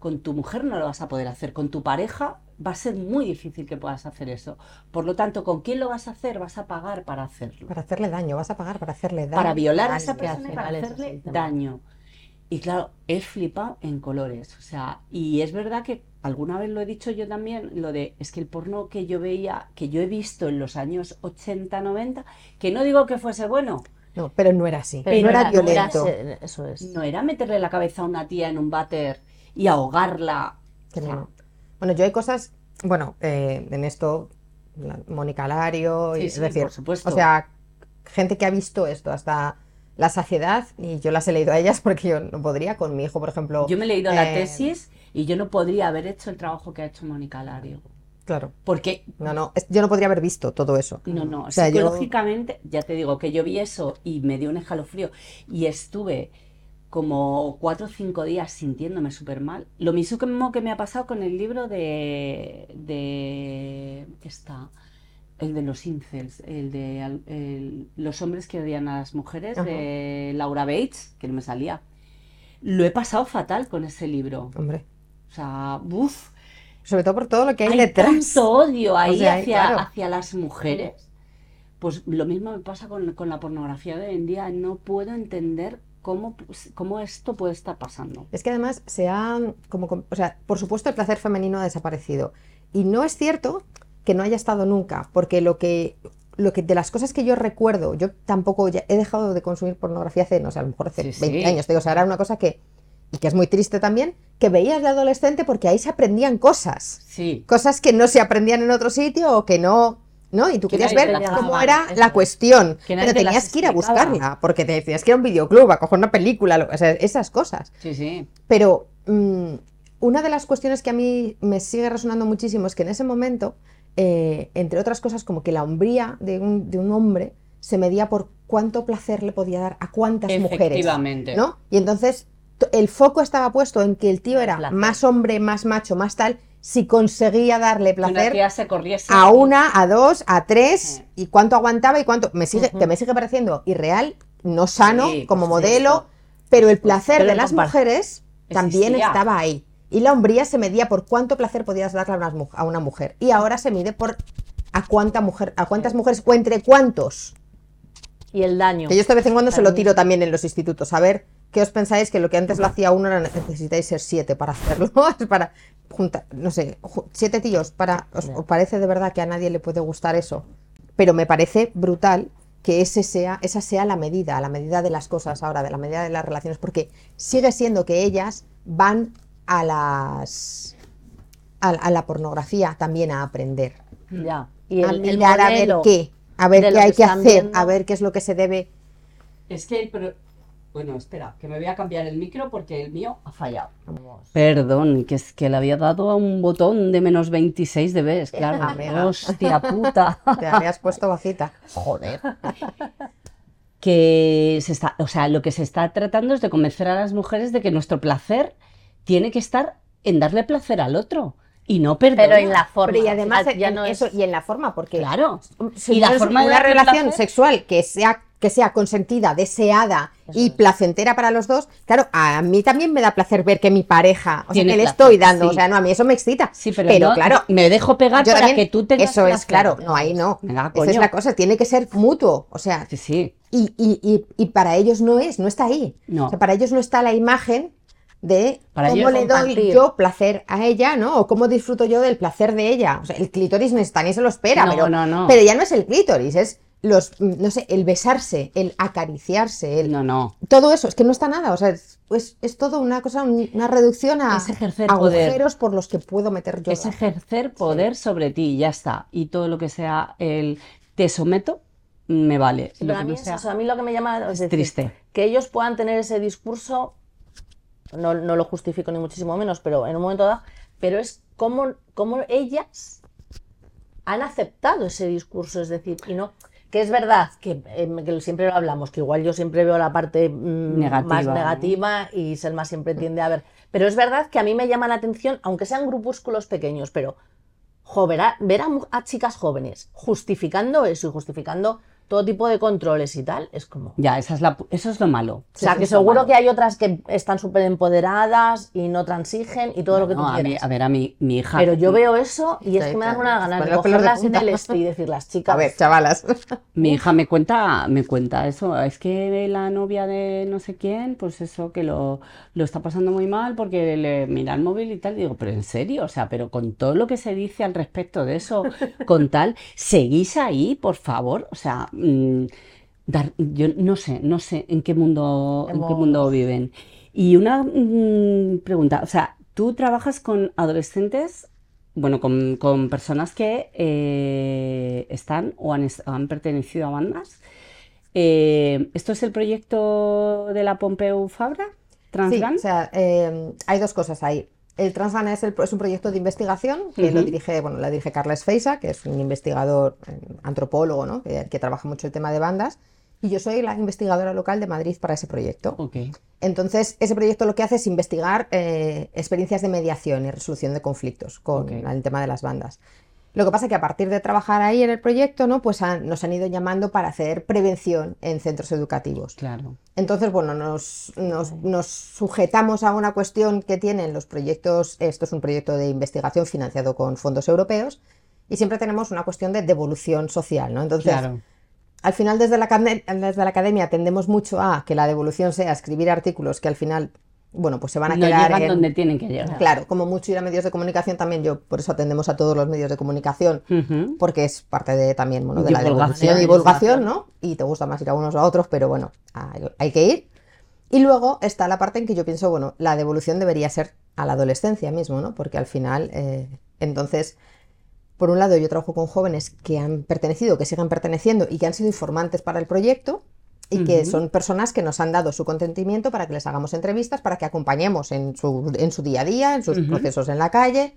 con tu mujer no lo vas a poder hacer, con tu pareja va a ser muy difícil que puedas hacer eso. Por lo tanto, ¿con quién lo vas a hacer? Vas a pagar para hacerlo para hacerle daño, vas a pagar para hacerle daño. para violar a esa persona y para es hacerle daño. Y claro, he flipado en colores. O sea, y es verdad que alguna vez lo he dicho yo también, lo de, es que el porno que yo veía, que yo he visto en los años 80, 90, que no digo que fuese bueno, No, pero no era así, Pero no era no era violento. eso es. no era meterle la cabeza a una tía en un váter y ahogarla. O sea. Bueno, yo hay cosas, bueno, eh, en esto, Mónica Lario, y, es sí, decir, por supuesto. o sea, gente que ha visto esto hasta la saciedad, y yo las he leído a ellas (laughs) porque yo no podría, con mi hijo, por ejemplo. Yo me he leído la eh, tesis y yo no podría haber hecho el trabajo que ha hecho Mónica Lario. Claro, Porque no, no, yo no podría haber visto todo eso. No, no, O sea, yo- psicológicamente, ya te digo que yo vi eso y me dio un escalofrío y estuve como cuatro o cinco días sintiéndome súper mal. Lo mismo que me ha pasado con el libro de, de ¿qué está? El de los incels, el de el- los hombres que odian a las mujeres, Ajá. de Laura Bates, que no me salía. Lo he pasado fatal con ese libro. Hombre, O sea, uff. sobre todo por todo lo que hay, hay detrás. tanto odio ahí O sea, hacia, claro. hacia las mujeres. Pues lo mismo me pasa con, con la pornografía de hoy en día. No puedo entender cómo, cómo esto puede estar pasando. Es que además se ha, como, com- o sea, por supuesto el placer femenino ha desaparecido. Y no es cierto que no haya estado nunca, porque lo que, lo que de las cosas que yo recuerdo, yo tampoco ya he dejado de consumir pornografía hace, no sé, a lo mejor hace Sí, sí. 20 años, te digo, o sea, era una cosa que, y que es muy triste también, que veías de adolescente porque ahí se aprendían cosas, Sí. cosas que no se aprendían en otro sitio o que no, ¿no? Y tú Que querías ver cómo era eso la es. cuestión, pero tenías que ir a buscarla, porque te decías que ir a un videoclub, a coger una película, lo- o sea, esas cosas. Sí, sí. Pero mm, una de las cuestiones que a mí me sigue resonando muchísimo es que en ese momento, eh, entre otras cosas, como que la hombría de un, de un hombre se medía por cuánto placer le podía dar a cuántas mujeres. ¿no? Y entonces el foco estaba puesto en que el tío era más hombre, más macho, más tal, si conseguía darle una placer tía se corriese. a una, a dos, a tres, y cuánto aguantaba y cuánto. Me sigue. Que me sigue pareciendo irreal, no sano Sí, como por modelo, pero el placer Pero de las mujeres también Existía. estaba ahí. Y la hombría se medía por cuánto placer podías darle a una, una mujer. Y ahora se mide por a cuánta mujer, a cuántas mujeres o entre cuántos. Y el daño. Que yo de vez en cuando se lo tiro también en los institutos. A ver, ¿qué os pensáis que lo que antes lo hacía uno ahora necesitáis ser siete para hacerlo? (laughs) Es para juntar, no sé, siete tíos para. ¿os, parece de verdad que a nadie le puede gustar eso? Pero me parece brutal que ese sea, esa sea la medida, la medida de las cosas ahora, de la medida de las relaciones, porque sigue siendo que ellas van a las a, a la pornografía también a aprender, Ya. Y a el, el mirar a ver qué, a ver qué hay que que hacer, viendo. a ver qué es lo que se debe Es que, pero... Bueno, espera, que me voy a cambiar el micro porque el mío ha fallado. Perdón, que es que le había dado a un botón de menos 26 de vez, claro. Amiga. Hostia puta. (laughs) Te habías puesto bajita. Joder. Que se está, o sea, lo que se está tratando es de convencer a las mujeres de que nuestro placer tiene que estar en darle placer al otro y no perder. Pero en la forma. Pero y además Ah, ya en no es- eso y en la forma porque Claro. si y la no forma de una relación placer- sexual que sea que sea consentida, deseada y es. placentera para los dos, claro, a mí también me da placer ver que mi pareja, o sea, que le estoy dando, sí. o sea, no, a mí eso me excita. Sí, pero, claro, me dejo pegar para también- que tú tengas eso es claro, no, ahí no. Venga, Esa es la cosa, tiene que ser mutuo, o sea, Sí, sí. y, y, y, y para ellos no es, no está ahí. No. O sea, para ellos no está la imagen de Para cómo le doy compartir. yo placer a ella, ¿no? O cómo disfruto yo del placer de ella. O sea, el clítoris no está ni se lo espera, No, pero, no, no. pero ya no es el clítoris, es los, no sé, el besarse, el acariciarse, el, No, no. todo eso, es que no está nada, o sea, es, es, es todo una cosa, un- una reducción a Es ejercer poder. agujeros por los que puedo meter yo. Es ejercer poder sobre ti y ya está. Y todo lo que sea el te someto, me vale. Sí, Lo pero que a mí no es sea- eso, a mí lo que me llama es decir, triste. que ellos puedan tener ese discurso, no, no lo justifico ni muchísimo menos, pero en un momento dado, pero es como, como ellas han aceptado ese discurso, es decir, y no, que es verdad que, em, que siempre lo hablamos, que igual yo siempre veo la parte mm, Negativa, más ¿no? negativa y Selma siempre tiende a ver, pero es verdad que a mí me llama la atención, aunque sean grupúsculos pequeños, pero jo, ver a, ver a mu- a chicas jóvenes justificando eso y justificando todo tipo de controles y tal, es como... Ya, esa es la, eso es lo malo. O sea, que seguro malo. que hay otras que están súper empoderadas y no transigen y todo lo que tú No, a, mí- quieras. a ver, a mi, mi hija. Pero yo veo eso y es que me dan una ganas de cogerlas en el este y decirlas, (laughs) chicas, A ver, chavalas. (laughs) Mi hija me cuenta, me cuenta eso, es que la novia de no sé quién, pues eso que lo, lo está pasando muy mal porque le mira el móvil y tal. Digo, pero en serio, o sea, pero con todo lo que se dice al respecto de eso, con tal, seguís ahí, por favor, o sea, mm, dar- yo no sé, no sé en qué mundo, en qué mundo viven. Y una mm, pregunta, o sea, tú trabajas con adolescentes bueno, con, con personas que eh, están o han, han pertenecido a bandas. Eh, ¿esto es el proyecto de la Pompeu Fabra? Sí, ¿Transgan? o sea, eh, hay dos cosas ahí. El Transgan es, el- es un proyecto de investigación que lo dirige, bueno, la dirige Carles Feisa, que es un investigador, eh, antropólogo, ¿no? que, que trabaja mucho el tema de bandas. Y yo soy la investigadora local de Madrid para ese proyecto. Entonces, ese proyecto lo que hace es investigar eh, experiencias de mediación y resolución de conflictos con el tema de las bandas. Lo que pasa es que a partir de trabajar ahí en el proyecto, ¿no? Pues han- nos han ido llamando para hacer prevención en centros educativos. Claro. Entonces, bueno, nos, nos- nos sujetamos a una cuestión que tienen los proyectos, esto es un proyecto de investigación financiado con fondos europeos, y siempre tenemos una cuestión de devolución social, ¿no? Entonces, Claro. al final desde la, desde la academia tendemos mucho a que la devolución sea escribir artículos que al final, bueno, pues se van a No quedar llegan en- donde tienen que llegar. Claro, como mucho ir a medios de comunicación también, yo por eso atendemos a todos los medios de comunicación, porque es parte de también, bueno, de la Divulgación. divulgación, divulgación, ¿no? Y te gusta más ir a unos o a otros, pero bueno, hay, hay que ir. Y luego está la parte en que yo pienso, bueno, la devolución debería ser a la adolescencia mismo, ¿no? Porque al final, eh, entonces, por un lado, yo trabajo con jóvenes que han pertenecido, que siguen perteneciendo y que han sido informantes para el proyecto y que son personas que nos han dado su consentimiento para que les hagamos entrevistas, para que acompañemos en su, en su día a día, en sus procesos en la calle.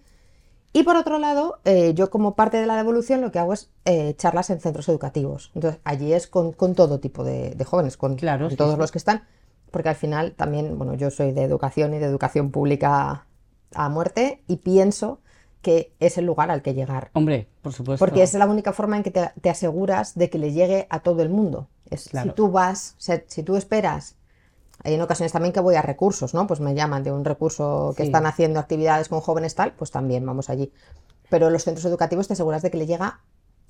Y por otro lado, eh, yo como parte de la devolución lo que hago es eh, charlas en centros educativos. Entonces, allí es con, con todo tipo de, de jóvenes, con, Claro, con sí, todos sí. los que están, porque al final también, bueno, yo soy de educación y de educación pública a muerte y pienso que es el lugar al que llegar. Hombre, por supuesto. Porque es la única forma en que te, te aseguras de que le llegue a todo el mundo. Es, Claro. Si tú vas, o sea, si tú esperas, hay en ocasiones también que voy a recursos, ¿no? Pues me llaman de un recurso que Sí. están haciendo actividades con jóvenes tal, pues también vamos allí. Pero en los centros educativos te aseguras de que le llega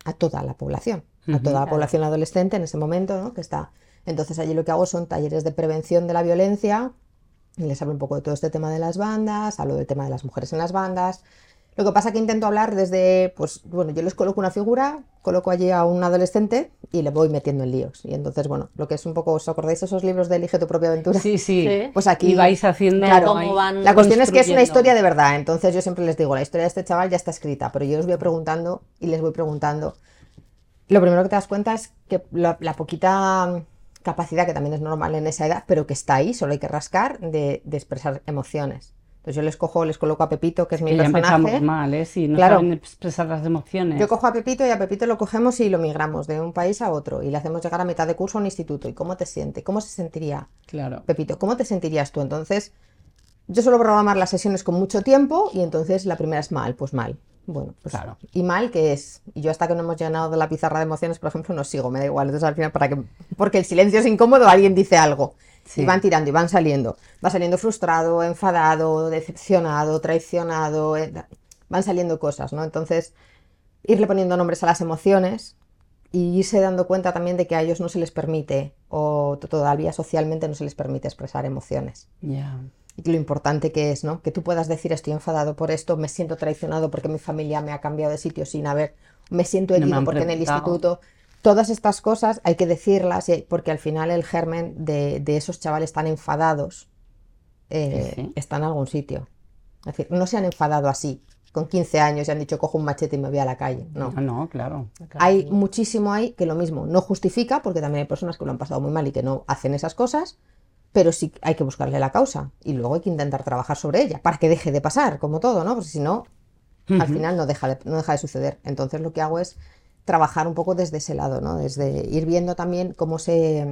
a toda la población, a toda la población adolescente en ese momento, ¿no? Que está. Entonces allí lo que hago son talleres de prevención de la violencia, y les hablo un poco de todo este tema de las bandas, hablo del tema de las mujeres en las bandas. Lo que pasa que intento hablar desde, pues, bueno, yo les coloco una figura, coloco allí a un adolescente y le voy metiendo en líos. Y entonces, bueno, lo que es un poco, ¿os acordáis esos libros de Elige tu propia aventura? Sí, sí. Sí. Pues aquí Y vais haciendo Claro, cómo van La cuestión es que es una historia de verdad, entonces yo siempre les digo, la historia de este chaval ya está escrita, pero yo os voy preguntando y les voy preguntando. Lo primero que te das cuenta es que la, la poquita capacidad, que también es normal en esa edad, pero que está ahí, solo hay que rascar, de, de expresar emociones. Entonces yo les cojo, les coloco a Pepito, que es mi Que ya empezamos personaje. mal, ¿eh? Si no Claro. saben expresar las emociones. Yo cojo a Pepito y a Pepito lo cogemos y lo migramos de un país a otro y le hacemos llegar a mitad de curso a un instituto. ¿Y cómo te siente? ¿Cómo se sentiría? Claro. Pepito, ¿cómo te sentirías tú? Entonces, yo suelo programar las sesiones con mucho tiempo y entonces la primera es mal, pues mal. Bueno, pues Claro. ¿Y mal qué es? Y yo hasta que no hemos llenado de la pizarra de emociones, por ejemplo, no sigo, me da igual. Entonces al final, para que, porque el silencio es incómodo, alguien dice algo. Sí. Y van tirando y van saliendo. Va saliendo frustrado, enfadado, decepcionado, traicionado. eh, van saliendo cosas, ¿no? Entonces, irle poniendo nombres a las emociones y irse dando cuenta también de que a ellos no se les permite, o todavía socialmente no se les permite expresar emociones. Ya. Y lo importante que es, ¿no? Que tú puedas decir estoy enfadado por esto, me siento traicionado porque mi familia me ha cambiado de sitio sin haber, me siento No me herido porque en el instituto. Todas estas cosas hay que decirlas y- porque al final el germen de, de esos chavales tan enfadados eh, Sí, sí. está en algún sitio. Es decir, no se han enfadado así, con 15 años y han dicho cojo un machete y me voy a la calle. No. No, no, claro. Hay muchísimo ahí que lo mismo no justifica, porque también hay personas que lo han pasado muy mal y que no hacen esas cosas, pero sí hay que buscarle la causa y luego hay que intentar trabajar sobre ella para que deje de pasar, como todo, ¿no? Porque si no, al final no deja, de, no deja de suceder. Entonces lo que hago es trabajar un poco desde ese lado, ¿no? Desde ir viendo también cómo se,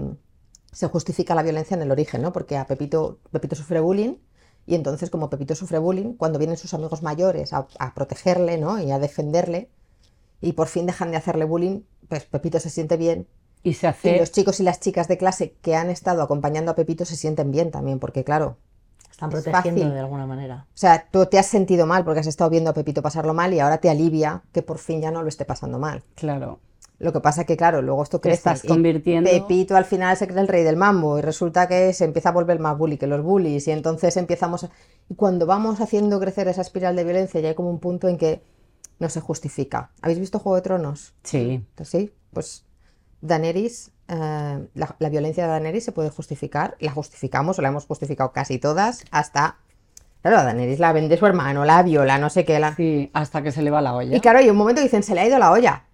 se justifica la violencia en el origen, ¿no? Porque a Pepito, Pepito sufre bullying y entonces como Pepito sufre bullying, cuando vienen sus amigos mayores a, a protegerle, ¿no? Y a defenderle y por fin dejan de hacerle bullying, pues Pepito se siente bien Y se y hace. los chicos y las chicas de clase que han estado acompañando a Pepito se sienten bien también, porque claro, Están es protegiendo fácil. de alguna manera. o sea, tú te has sentido mal porque has estado viendo a Pepito pasarlo mal y ahora te alivia que por fin ya no lo esté pasando mal. Claro. Lo que pasa que, claro, luego esto crece. estás y convirtiendo- Pepito al final se cree el rey del mambo y resulta que se empieza a volver más bully que los bullies y entonces empezamos... a- Y cuando vamos haciendo crecer esa espiral de violencia ya hay como un punto en que no se justifica. ¿Habéis visto Juego de Tronos? Sí. Sí, pues Daenerys, eh, la, la violencia de Daenerys se puede justificar, la justificamos o la hemos justificado casi todas hasta... Claro, a Daenerys la vende su hermano, la viola, no sé qué, la... Sí, hasta que se le va la olla. Y claro, hay un momento que dicen, se le ha ido la olla.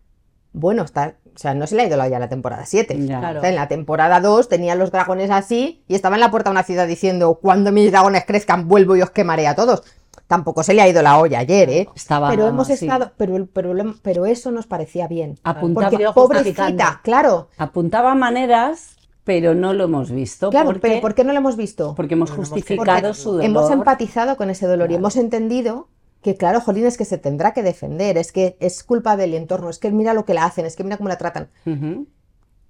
Bueno, está, o sea, no se le ha ido la olla en la temporada 7. Ya. Claro. O sea, en la temporada 2 tenían los dragones así y estaba en la puerta de una ciudad diciendo, cuando mis dragones crezcan vuelvo y os quemaré a todos. Tampoco se le ha ido la olla ayer, ¿eh? Estaba pero hemos estado, pero, pero, pero eso nos parecía bien. Apuntaba, Porque pobrecita, claro, apuntaba maneras, pero no lo hemos visto. claro, porque, pero ¿por qué no lo hemos visto? porque hemos Porque justificado Porque su dolor. hemos empatizado con ese dolor y hemos entendido que claro, Jolín, es que se tendrá que defender, es que es culpa del entorno, es que mira lo que la hacen, es que mira cómo la tratan.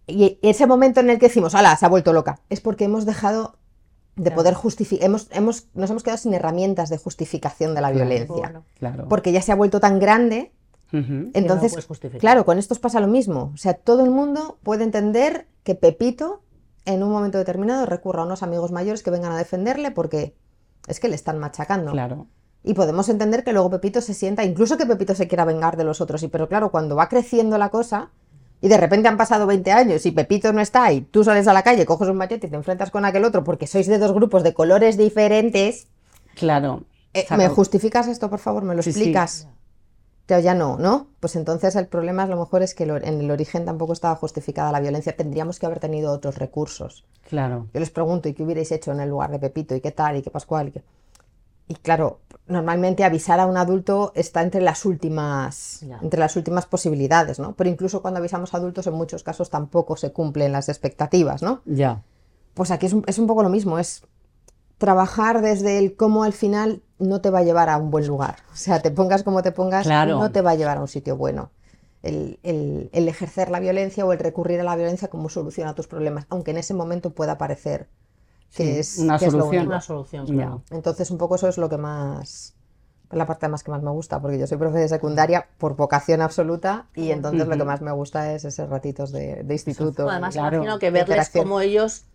Y ese momento en el que decimos, ala, se ha vuelto loca, es porque hemos dejado de poder justificar, hemos, hemos, nos hemos quedado sin herramientas de justificación de la Claro. violencia. Bueno, Claro. Porque ya se ha vuelto tan grande entonces, claro, con estos pasa lo mismo. O sea, todo el mundo puede entender que Pepito en un momento determinado recurra a unos amigos mayores que vengan a defenderle porque es que le están machacando. Claro. Y podemos entender que luego Pepito se sienta, incluso que Pepito se quiera vengar de los otros. Y pero claro, cuando va creciendo la cosa y de repente han pasado 20 años y Pepito no está y tú sales a la calle, coges un machete y te enfrentas con aquel otro porque sois de dos grupos de colores diferentes, Claro. eh, ¿me justificas esto, por favor? ¿Me lo Sí, sí. explicas? Ya, ya no, ¿no? Pues entonces el problema a lo mejor es que en el origen tampoco estaba justificada la violencia. Tendríamos que haber tenido otros recursos. Claro. Yo les pregunto, ¿y qué hubierais hecho en el lugar de Pepito? ¿Y qué tal? ¿Y qué Pascual? ¿Y, qué? Y claro, normalmente avisar a un adulto está entre las últimas, Ya. entre las últimas posibilidades, ¿no? Pero incluso cuando avisamos a adultos, en muchos casos tampoco se cumplen las expectativas, ¿no? Ya. Pues aquí es un, es un poco lo mismo, es trabajar desde el cómo al final no te va a llevar a un buen lugar. O sea, te pongas como te pongas, Claro. no te va a llevar a un sitio bueno. El, el- el ejercer la violencia o el recurrir a la violencia como solución a tus problemas, aunque en ese momento pueda parecer que Sí, es, una que es lo solución. único. Una solución, claro. Entonces, un poco eso es lo que más, la parte más que más me gusta, porque yo soy profe de secundaria por vocación absoluta y entonces lo que más me gusta es esos ratitos de, de instituto. Además, Claro. imagino que verles cómo ellos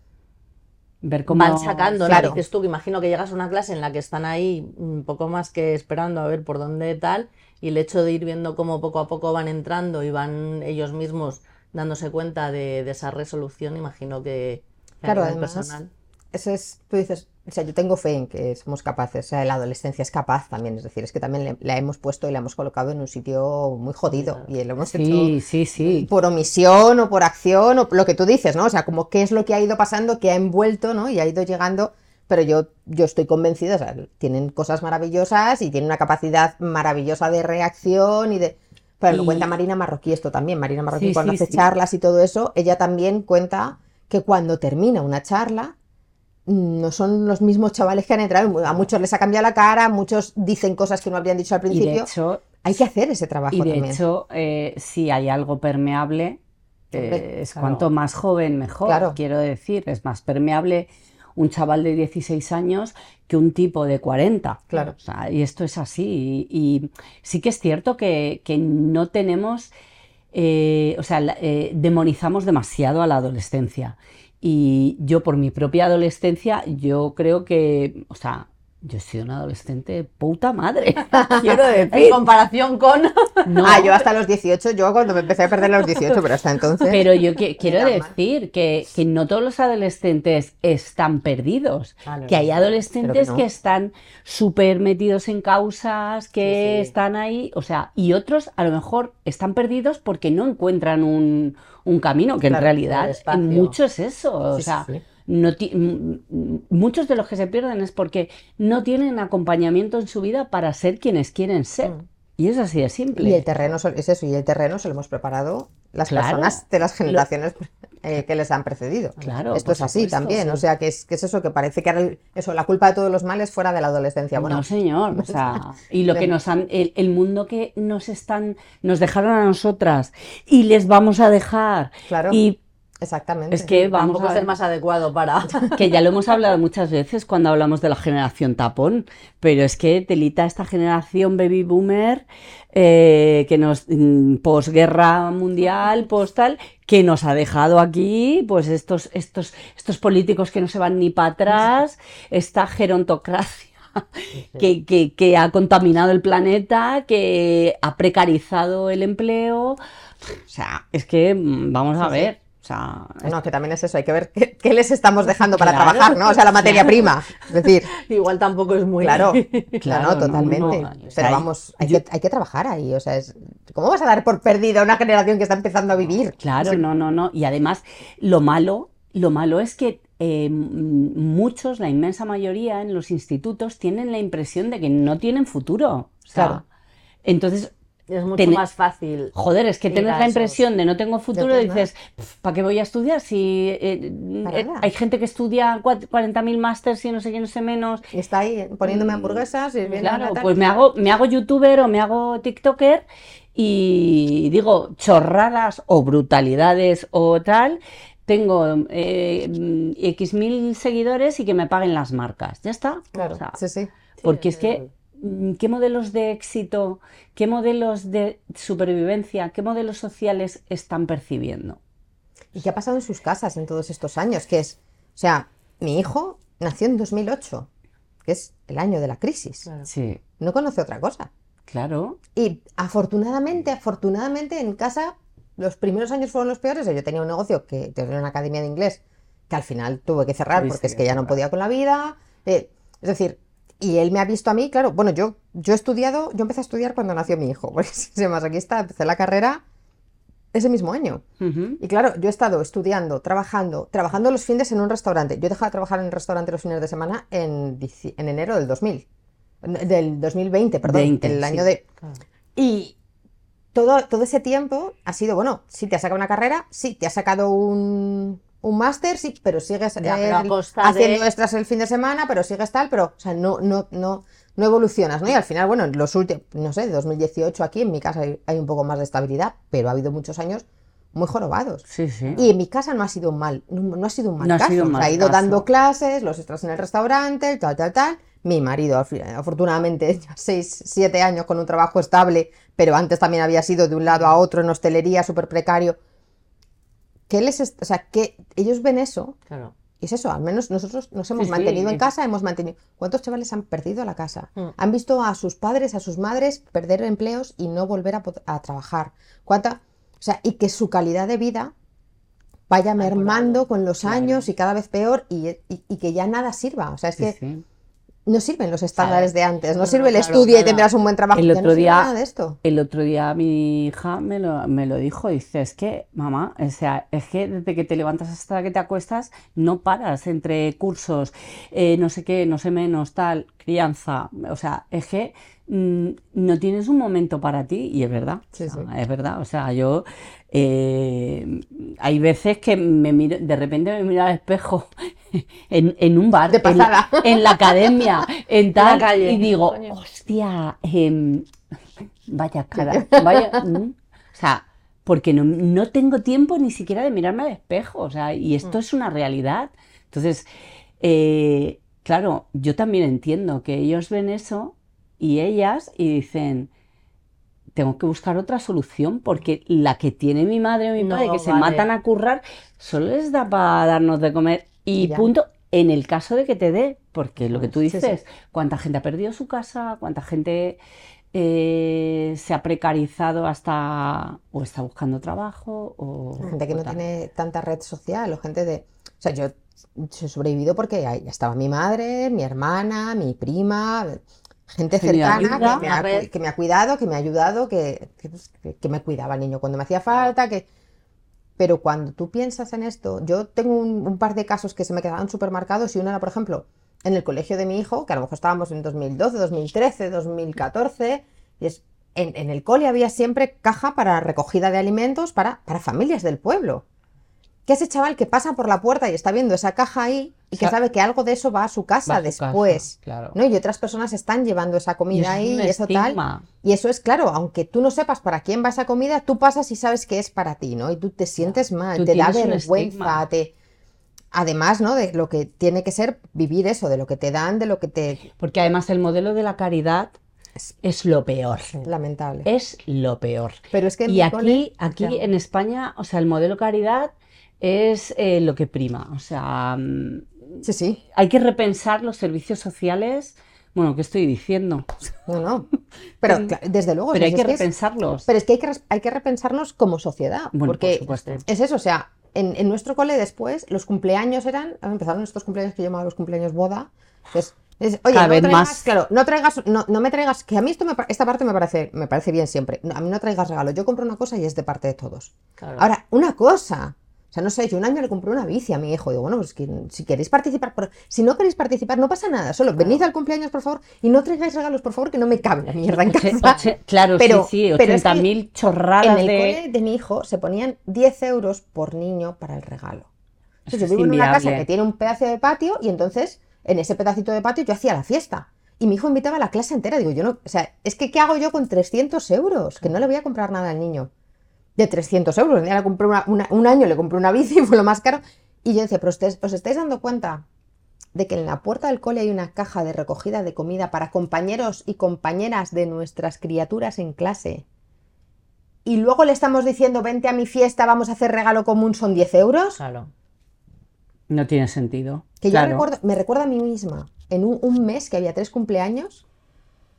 Ver cómo. van sacando, ¿no? Claro. Dices tú que imagino que llegas a una clase en la que están ahí un poco más que esperando a ver por dónde tal, y el hecho de ir viendo cómo poco a poco van entrando y van ellos mismos dándose cuenta de, de esa resolución, imagino que Claro, además, personal. Eso es, tú dices, o sea, yo tengo fe en que somos capaces, o sea, la adolescencia es capaz también, es decir, es que también le- la hemos puesto y la hemos colocado en un sitio muy jodido y lo hemos Sí, hecho sí, sí. por omisión o por acción o lo que tú dices, ¿no? O sea, como qué es lo que ha ido pasando, que ha envuelto, ¿no? Y ha ido llegando, pero yo, yo estoy convencida, o sea, tienen cosas maravillosas y tienen una capacidad maravillosa de reacción y de... Pero lo Y- cuenta Marina Marroquí esto también, Marina Marroquí Sí, cuando sí, hace sí. charlas y todo eso, ella también cuenta que cuando termina una charla, no son los mismos chavales que han entrado, a muchos les ha cambiado la cara, muchos dicen cosas que no habrían dicho al Y de principio. hecho, Hay que hacer ese trabajo y de también. hecho eh, si hay algo permeable, eh, es claro. cuanto más joven mejor. Claro. Quiero decir, es más permeable un chaval de 16 años que un tipo de 40. Claro. O sea, y esto es así. Y, y sí que es cierto que, que no tenemos, eh, o sea, demonizamos demasiado a la adolescencia. Y yo por mi propia adolescencia, yo creo que, o sea, yo he sido una adolescente puta madre, (laughs) quiero En decir. comparación con... No, Ah, yo hasta los 18, yo cuando me empecé a perder los 18, pero hasta entonces. Pero yo que- quiero decir que, que no todos los adolescentes están perdidos, no, que hay adolescentes no. que están súper metidos en causas, que Sí, sí. están ahí, o sea, y otros a lo mejor están perdidos porque no encuentran un, un camino, que en Claro, realidad en mucho es eso, o Sí, sí, sea, sí. No muchos de los que se pierden es porque no tienen acompañamiento en su vida para ser quienes quieren ser. Mm. Y es así de simple. Y el terreno es eso, y el terreno se lo hemos preparado las Claro. personas de las generaciones eh, que les han precedido. Claro, Esto es así supuesto, también, sí. o sea, que es, que es eso, que parece que ahora el- eso, la culpa de todos los males fuera de la adolescencia. Bueno, no, señor. O sea, y lo que nos han, el, el mundo que nos están, nos dejaron a nosotras y les vamos a dejar. Claro. Y exactamente. es que vamos a ver, más adecuado para... (laughs) que ya lo hemos hablado muchas veces cuando hablamos de la generación tapón, pero es que telita esta generación baby boomer eh, que nos mm, posguerra mundial, postal, que nos ha dejado aquí, pues estos, estos, estos políticos que no se van ni para atrás, esta gerontocracia que, que- que ha contaminado el planeta, que ha precarizado el empleo. O sea, es que mm, vamos a ver. O sea, No, que también es eso, hay que ver qué, qué les estamos dejando para Claro, trabajar, ¿no? O sea, la materia claro. prima. Es decir, (laughs) Igual tampoco es muy... claro, (laughs) Claro, no, totalmente. no, o sea, Pero vamos, hay, yo- que, hay que trabajar ahí. O sea, es, ¿cómo vas a dar por perdida a una generación que está empezando a vivir? Claro, no, no, no. Y además, lo malo, lo malo es que eh, muchos, la inmensa mayoría en los institutos, tienen la impresión de que no tienen futuro. O sea, Claro. entonces, Es mucho más fácil. Joder, es que tienes la impresión de no tengo futuro y dices, ¿para qué voy a estudiar si eh, eh, hay gente que estudia cuat- 40.000 másters y no sé qué, no sé menos? Y está ahí poniéndome hamburguesas y Claro, pues me hago, me hago youtuber o me hago tiktoker y digo chorradas o brutalidades o tal. Tengo eh, mm, X mil seguidores y que me paguen las marcas. Ya está. Claro, O sea, sí, sí. porque es que, mm, ¿qué modelos de éxito, qué modelos de supervivencia, qué modelos sociales están percibiendo? ¿Y qué ha pasado en sus casas en todos estos años? Que es, o sea, mi hijo nació en 2008, que es el año de la crisis. Claro. Sí, No conoce otra cosa. claro. Y afortunadamente, afortunadamente en casa los primeros años fueron los peores. Yo tenía un negocio que tenía una academia de inglés que al final tuve que cerrar porque es que ya no podía con la vida. Eh, es decir, y él me ha visto a mí, claro, bueno, yo, yo he estudiado, yo empecé a estudiar cuando nació mi hijo, (laughs) porque si más aquí está, empecé la carrera ese mismo año. Y claro, yo he estado estudiando, trabajando, trabajando los fines en un restaurante. Yo dejaba de trabajar en el restaurante los fines de semana en, enero del 2000, del 2020, perdón, 20, el sí. año de... Claro. Y todo, todo ese tiempo ha sido, bueno, sí, te has sacado una carrera, sí, te has sacado un, un máster, sí, pero sigues Ya, eh, pero haciendo de- extras el fin de semana, pero sigues tal, pero, o sea, no, no, no, no evolucionas, ¿no? Y al final, bueno, en los últimos, no sé, de 2018 aquí en mi casa hay, hay un poco más de estabilidad, pero ha habido muchos años muy jorobados. Sí, sí. Y en mi casa no ha sido un mal, no, no ha sido un mal No ha caso. sido un O sea, mal ha ido caso. dando clases, los extras en el restaurante, tal, tal, tal. Mi marido, afortunadamente, (laughs) ya 6, 7 años con un trabajo estable, pero antes también había sido de un lado a otro en hostelería, súper precario. ¿Qué les o sea, que ellos ven eso, Claro. y es eso, al menos nosotros nos hemos Sí, mantenido sí. en casa, hemos mantenido. ¿Cuántos chavales han perdido la casa? Mm. Han visto a sus padres, a sus madres perder empleos y no volver a, trabajar. ¿Cuánta? O sea, y que su calidad de vida vaya mermando con los claro. años y cada vez peor y, y- y que ya nada sirva. O sea, es Sí, que. No sirven los estándares de antes, no, No, sirve el claro, estudio y tendrás un buen trabajo. El no otro sirve día- nada de esto. El otro día mi hija me lo, me lo dijo, dice, es que, mamá, o sea, es que desde que te levantas hasta que te acuestas no paras entre cursos, eh, no sé qué, no sé menos, tal, crianza, o sea, es que mm, no tienes un momento para ti y es verdad, Sí, o sea, sí. es verdad, o sea, yo eh, hay veces que me miro, de repente me miro al espejo (laughs) en, en un bar, De en la- pasada. en la academia, en tal, calle, y digo, coño. hostia, em, vaya (laughs) cara, vaya, mm". o sea, porque no, no tengo tiempo ni siquiera de mirarme al espejo, o sea, y esto es una realidad. Entonces, eh, claro, yo también entiendo que ellos ven eso y ellas y dicen, tengo que buscar otra solución porque la que tiene mi madre o mi No padre que se matan a currar, solo les da para darnos de comer y Ya. punto. En el caso de que te dé, porque lo que tú Sí, sí. dices, cuánta gente ha perdido su casa, cuánta gente eh, se ha precarizado hasta o está buscando trabajo o Gente que o no tal. tiene tanta red social o gente de... O sea, yo he sobrevivido porque ahí estaba mi madre, mi hermana, mi prima, gente cercana que me, ha, que me cuidado, que me ha ayudado, que, que, que- que me cuidaba el niño cuando me hacía falta, que... Pero cuando tú piensas en esto, yo tengo un, un par de casos que se me quedaban súper marcados y uno era, por ejemplo, en el colegio de mi hijo, que a lo mejor estábamos en 2012, 2013, 2014, y es, en, en el cole había siempre caja para recogida de alimentos para, para familias del pueblo. Que ese chaval que pasa por la puerta y está viendo esa caja ahí y que Sa- sabe que algo de eso va a su casa Va a su casa, después. claro. ¿no? Y otras personas están llevando esa Y comida eso ahí y eso tal. Y eso es claro, aunque tú no sepas para quién va esa comida, tú pasas y sabes que es para ti, ¿no? Y tú te sientes mal, te da vergüenza, te... Además, ¿no? De lo que tiene que ser vivir eso, de lo que te dan, de lo que te... Porque además el modelo de la caridad Es- lo peor. Lamentable. Es lo peor. Pero es que Y aquí, aquí en España, o sea, el modelo caridad es eh, lo que prima. O sea, mm, Sí, sí. hay que repensar los servicios sociales. Bueno, ¿qué estoy diciendo? No, no. Pero (laughs) desde luego, Pero hay que es- repensarlos. Pero es que hay que, hay que repensarnos como sociedad. Bueno, por porque supuesto. es eso, o sea, en, en nuestro cole después, los cumpleaños eran, empezaron estos cumpleaños que yo llamaba los cumpleaños boda. que es- oye, Cada no vez traigas, más. claro, no traigas, no, no me traigas, que a mí esto me esta parte me parece, me parece bien siempre. No, a mí no traigas regalo, yo compro una cosa y es de parte de todos. Claro. Ahora, una cosa. O sea, no sé, yo un año le compré una bici a mi hijo. Digo, bueno, pues que si queréis participar, por- si no queréis participar, no pasa nada. Solo venid al cumpleaños, por favor, y no traigáis regalos, por favor, que no me cabe la mierda en casa. oche- claro, Pero- sí, sí, pero es que 80.000 chorradas En el de... cole de mi hijo se ponían 10 euros por niño para el regalo. Entonces, yo vivo en una casa que tiene un pedazo de patio y entonces en ese pedacito de patio yo hacía la fiesta. Y mi hijo invitaba a la clase entera. Digo, yo no, o sea, es que ¿qué hago yo con 300 euros? Que no le voy a comprar nada al niño. De 300 euros. Un, día le compré una- una- un año le compré una bici, (laughs) fue lo más caro. Y yo decía, pero ustedes, ¿os estáis dando cuenta de que en la puerta del cole hay una caja de recogida de comida para compañeros y compañeras de nuestras criaturas en clase? Y luego le estamos diciendo, vente a mi fiesta, vamos a hacer regalo común, son 10 euros. Claro. No tiene sentido. Que claro. yo recuerdo, me recuerdo a mí misma, en un, un mes que había tres cumpleaños,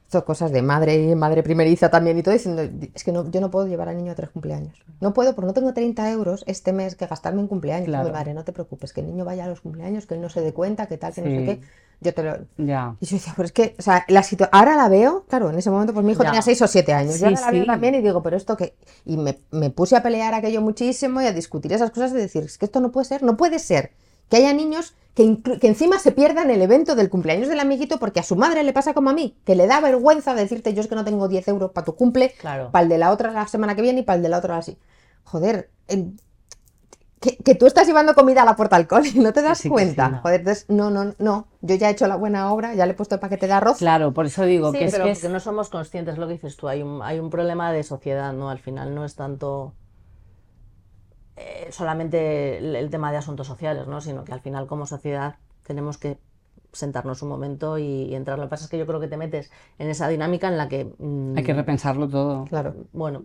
esto cosas de madre, madre primeriza también y todo, diciendo, es que no, yo no puedo llevar al niño a tres cumpleaños. No puedo, porque no tengo 30 euros este mes que gastarme en cumpleaños. Claro. Mi madre, no te preocupes, que el niño vaya a los cumpleaños, que él no se dé cuenta, que tal, que no sé qué. Yo te lo... Ya. Y yo decía, pero es que, o sea, la situa- ahora la veo, claro, en ese momento pues mi hijo Ya. tenía 6 o 7 años, Sí, yo ahora la veo también y digo, pero esto que... Y me, me puse a pelear aquello muchísimo y a discutir esas cosas de decir, es que esto no puede ser, no puede ser que haya niños que, que encima se pierdan el evento del cumpleaños del amiguito porque a su madre le pasa como a mí, que le da vergüenza decirte, yo es que no tengo 10 euros para tu cumple, Claro. para el de la otra la semana que viene y para el de la otra así. Joder, el- que, que tú estás llevando comida a la puerta del cole y no te das Sí, que cuenta. sí, no. Joder, entonces, no, no, no. Yo ya he hecho la buena obra, ya le he puesto el paquete de arroz. Claro, por eso digo Sí, que es que es- porque no somos conscientes, lo que dices tú, hay un, hay un problema de sociedad, ¿no? Al final no es tanto eh, solamente el, el tema de asuntos sociales, ¿no? Sino que al final como sociedad tenemos que sentarnos un momento y, y entrar. Lo que pasa es que yo creo que te metes en esa dinámica en la que, mm, hay que repensarlo todo. Claro, bueno,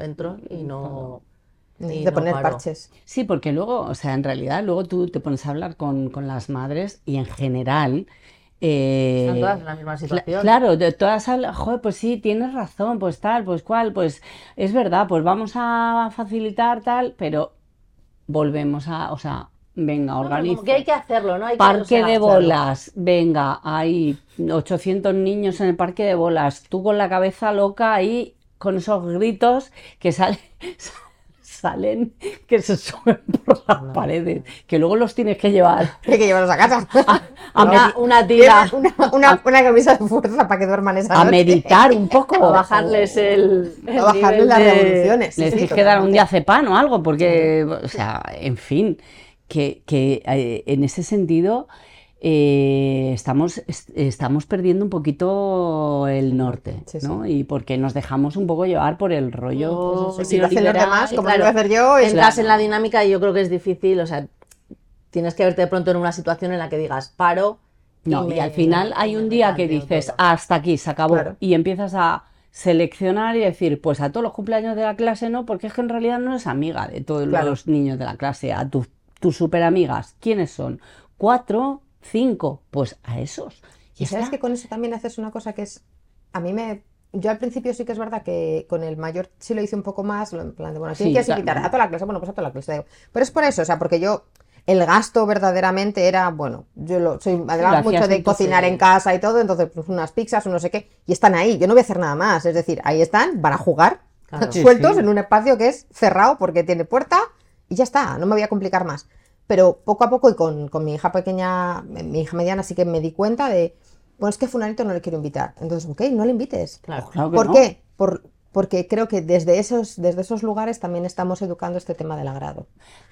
entro y no... y de no poner paro. parches. Sí, porque luego, o sea, en realidad, luego tú te pones a hablar con, con las madres y en general. Eh, Están todas en la misma situación. Claro, de todas hablan, joder, pues sí, tienes razón, pues tal, pues cual, pues es verdad, pues vamos a facilitar tal, pero volvemos a, o sea, venga, organiza. que hay que hacerlo, ¿no? Hay que, Parque de bolas, venga, hay 800 niños en el parque de bolas, tú con la cabeza loca ahí, con esos gritos que salen, (laughs) salen, (laughs) que se suben por las paredes, que luego los tienes que llevar (laughs) Hay que llevarlos a casa. (laughs) a, Una, una tira Una, una, una camisa de fuerza para que duerman esa a noche. meditar un poco. a bajarles el, el A bajarles las de- revoluciones. Les sí, tienes que dar un totalmente. diazepam o algo, porque, o sea, en fin, que, que, eh, en ese sentido eh, estamos, est- estamos perdiendo un poquito el norte, Sí, sí. ¿no? Y porque nos dejamos un poco llevar por el rollo Pues eso, Si lo hacen los demás, como claro. lo voy a hacer yo, es Entras en la dinámica y yo creo que es difícil, o sea, tienes que verte de pronto en una situación en la que digas, paro. No, y al final hay un día que dices, todo. hasta aquí, se acabó, Claro. y empiezas a seleccionar y decir, pues a todos los cumpleaños de la clase no, porque es que en realidad no eres amiga de todos Claro. los niños de la clase, a tus tus super amigas, ¿quiénes son? ¿Cuatro? ¿Cinco? Pues a esos. Y Y sabes está. que con eso también haces una cosa que es. A mí me. Yo al principio sí que es verdad que con el mayor sí lo hice un poco más, en plan de, bueno, ¿quién Sí, quieres claro. invitar? A toda la clase, bueno, pues a toda la clase. Pero es por eso, o sea, porque yo. El gasto verdaderamente era, bueno, yo lo, soy además mucho de cocinar en casa y todo, entonces pues unas pizzas, un no sé qué, y están ahí, yo no voy a hacer nada más, es decir, ahí están, van a jugar, Claro. (laughs) Sí, sueltos sí. en un espacio que es cerrado porque tiene puerta y ya está, no me voy a complicar más. Pero poco a poco y con, con mi hija pequeña, mi hija mediana, sí que me di cuenta de, bueno, es que a fulanito no le quiero invitar. Entonces, ok, no le invites. Claro. Claro que ¿Por no. qué? Por, porque creo que desde esos, desde esos lugares también estamos educando este tema del agrado.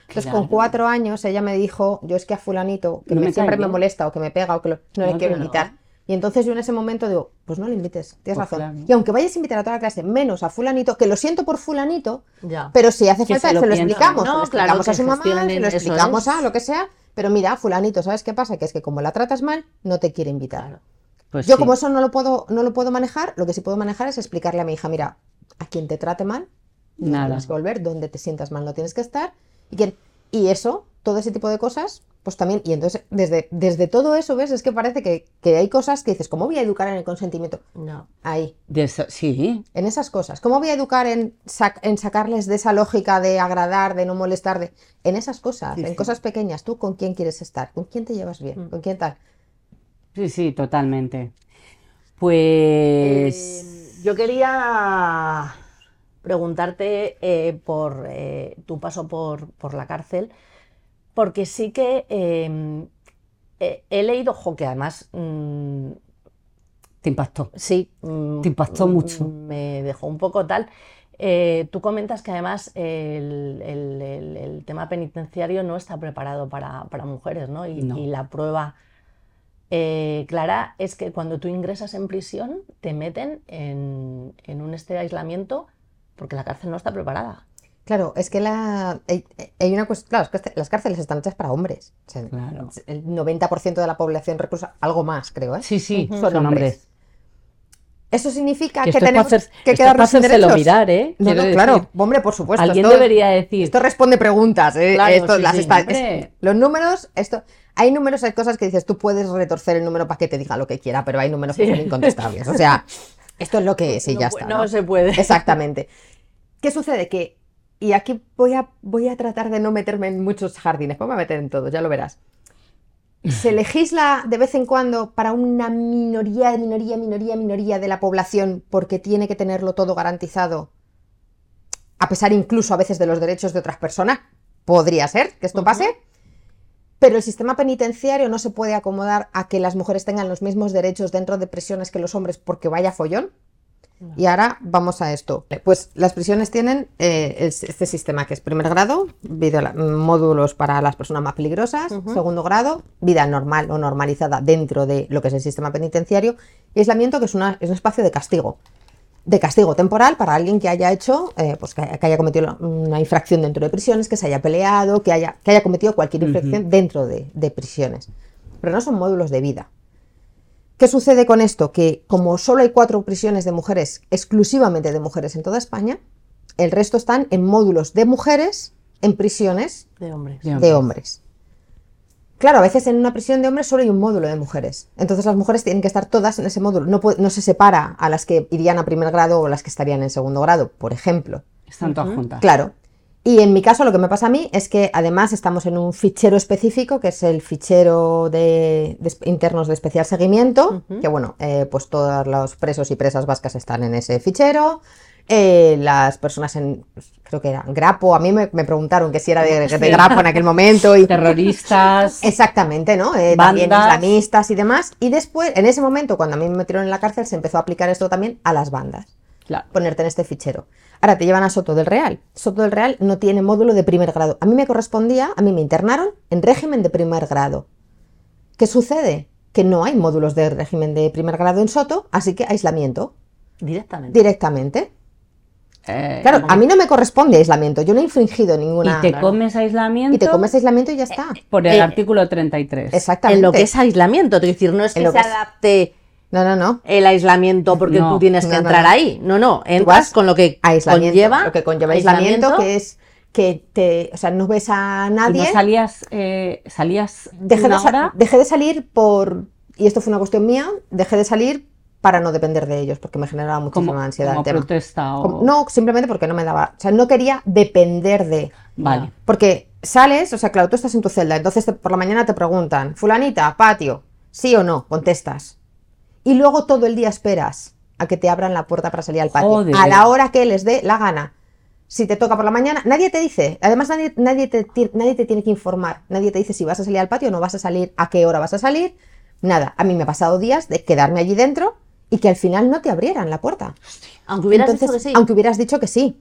Entonces, con cuatro años ella me dijo, yo es que a fulanito, que No me- me siempre me molesta o que me pega o que lo- no, le quiero no. Y entonces yo en ese momento digo, pues no le invites, tienes Pues razón. claro. Y aunque vayas a invitar a toda la clase, menos a fulanito, que lo siento por fulanito, Ya. pero si hace falta, se se lo lo, piensen. explicamos. No, se lo claro, explicamos a su mamá, se lo explicamos es. a lo que sea. Pero mira, fulanito, ¿sabes qué pasa? Que es que como la tratas mal, no te quiere invitar. Claro. Pues Yo sí. como eso no lo puedo, no lo puedo manejar, lo que sí puedo manejar es explicarle a mi hija, mira, a quien te trate mal, no Nada. tienes que volver, donde te sientas mal no tienes que estar. Y eso, todo ese tipo de cosas, pues también, y entonces desde, desde todo eso, ¿ves? Es que parece que, que hay cosas que dices, ¿cómo voy a educar en el consentimiento? No. Ahí, De eso- sí, en esas cosas. ¿Cómo voy a educar en, sac- en sacarles de esa lógica de agradar, de no molestar, de... en esas cosas, Sí, en sí. cosas pequeñas? ¿Tú con quién quieres estar? ¿Con quién te llevas bien? Mm. ¿Con quién tal? sí, sí, totalmente. Pues... Eh, yo quería preguntarte eh, por eh, tu paso por, por la cárcel, porque sí que eh, eh, he leído, jo, que además mm, Te impactó. Sí. mm, Te impactó mm, mucho. Me dejó un poco tal. Eh, tú comentas que además el, el- el- el tema penitenciario no está preparado para, para mujeres, ¿no? Y, No. y la prueba eh, clara es que cuando tú ingresas en prisión te meten en, en un este de aislamiento porque la cárcel no está preparada. Claro, es que la, hay, hay una cuestión, claro, es que las cárceles están hechas para hombres. O sea, Claro. El 90% de la población reclusa, algo más, creo, ¿eh? Sí, sí, Son son hombres. hombres. Eso significa Que tenemos hacer- que quedarnos para sin derechos. mirar, ¿eh? No, Quiero no, decir, claro, hombre, por supuesto. Alguien esto- debería decir. Esto responde preguntas, ¿eh? Claro, Esto, sí, las sí, esta- hombre. es- los números, esto, hay números, hay cosas que dices, tú puedes retorcer el número para que te diga lo que quiera, pero hay números que son incontestables. O sea, esto es lo que es y (laughs) no, ya está. ¿no? se puede. Exactamente. ¿Qué sucede? Que, y aquí voy a, voy a tratar de no meterme en muchos jardines, pues me voy a meter en todos, ya lo verás. Se (laughs) legisla de vez en cuando para una minoría, minoría, minoría, minoría de la población porque tiene que tenerlo todo garantizado, a pesar incluso a veces de los derechos de otras personas. Podría ser que esto pase. Pero el sistema penitenciario no se puede acomodar a que las mujeres tengan los mismos derechos dentro de prisiones que los hombres porque vaya follón. Y ahora vamos a esto. Pues las prisiones tienen eh, este sistema que es primer grado, módulos para las personas más peligrosas, segundo grado, vida normal o normalizada dentro de lo que es el sistema penitenciario, y aislamiento que es, una- es un espacio de castigo. De castigo temporal para alguien que haya hecho, eh, pues que, que haya cometido una infracción dentro de prisiones, que se haya peleado, que haya, que haya cometido cualquier infracción dentro de, de prisiones. Pero no son módulos de vida. ¿Qué sucede con esto? Que como solo hay cuatro prisiones de mujeres, exclusivamente de mujeres en toda España, el resto están en módulos de mujeres en prisiones De hombres. De de hombres. Claro, a veces en una prisión de hombres solo hay un módulo de mujeres. Entonces las mujeres tienen que estar todas en ese módulo. No, puede- no se separa a las que irían a primer grado o las que estarían en segundo grado, por ejemplo. Están todas juntas. Claro. Y en mi caso lo que me pasa a mí es que además estamos en un fichero específico, que es el fichero de, internos de especial seguimiento, que bueno, eh, pues todos los presos y presas vascas están en ese fichero. Eh, las personas en, pues, creo que era Grapo, a mí me, me preguntaron que si era de, de Grapo en aquel momento. Y, (laughs) Terroristas. Exactamente, ¿no? Eh, también islamistas y demás. Y después, en ese momento, cuando a mí me metieron en la cárcel, se empezó a aplicar esto también a las bandas Claro. ponerte en este fichero. Ahora te llevan a Soto del Real. Soto del Real no tiene módulo de primer grado. A mí me correspondía, a mí me internaron en régimen de primer grado. ¿Qué sucede? Que no hay módulos de régimen de primer grado en Soto, así que aislamiento Directamente. directamente. Eh, Claro, a mí no me corresponde aislamiento. Yo no he infringido ninguna. y te claro. comes aislamiento Y te comes aislamiento y ya está. por el Eh, artículo 33. Exactamente. En lo que es aislamiento, es decir, no es En que lo se que es- adapte No, no, no. el aislamiento porque No, tú tienes que no, entrar no. ahí. No, no, entras con lo que Aislamiento. conlleva. lo que conlleva aislamiento, que es que te, o sea, no ves a Y nadie. no salías, eh, salías dejé de, una sa- hora. dejé de salir por, y esto fue una cuestión mía, dejé de salir para no depender de ellos, porque me generaba muchísima como, ansiedad como el tema. protesta o... Como- no, simplemente porque no me daba, o sea, no quería depender de, Vale. porque sales, o sea, claro, tú estás en tu celda, entonces te- por la mañana te preguntan, fulanita, patio, sí o no, contestas. Y luego todo el día esperas a que te abran la puerta para salir al patio, Joder. a la hora que les dé la gana. Si te toca por la mañana, nadie te dice, además nadie, nadie, te, nadie te tiene que informar, nadie te dice si vas a salir al patio o no vas a salir, a qué hora vas a salir, nada. A mí me ha pasado días de quedarme allí dentro y que al final no te abrieran la puerta. Aunque hubieras Entonces, dicho que sí. Aunque hubieras dicho que sí.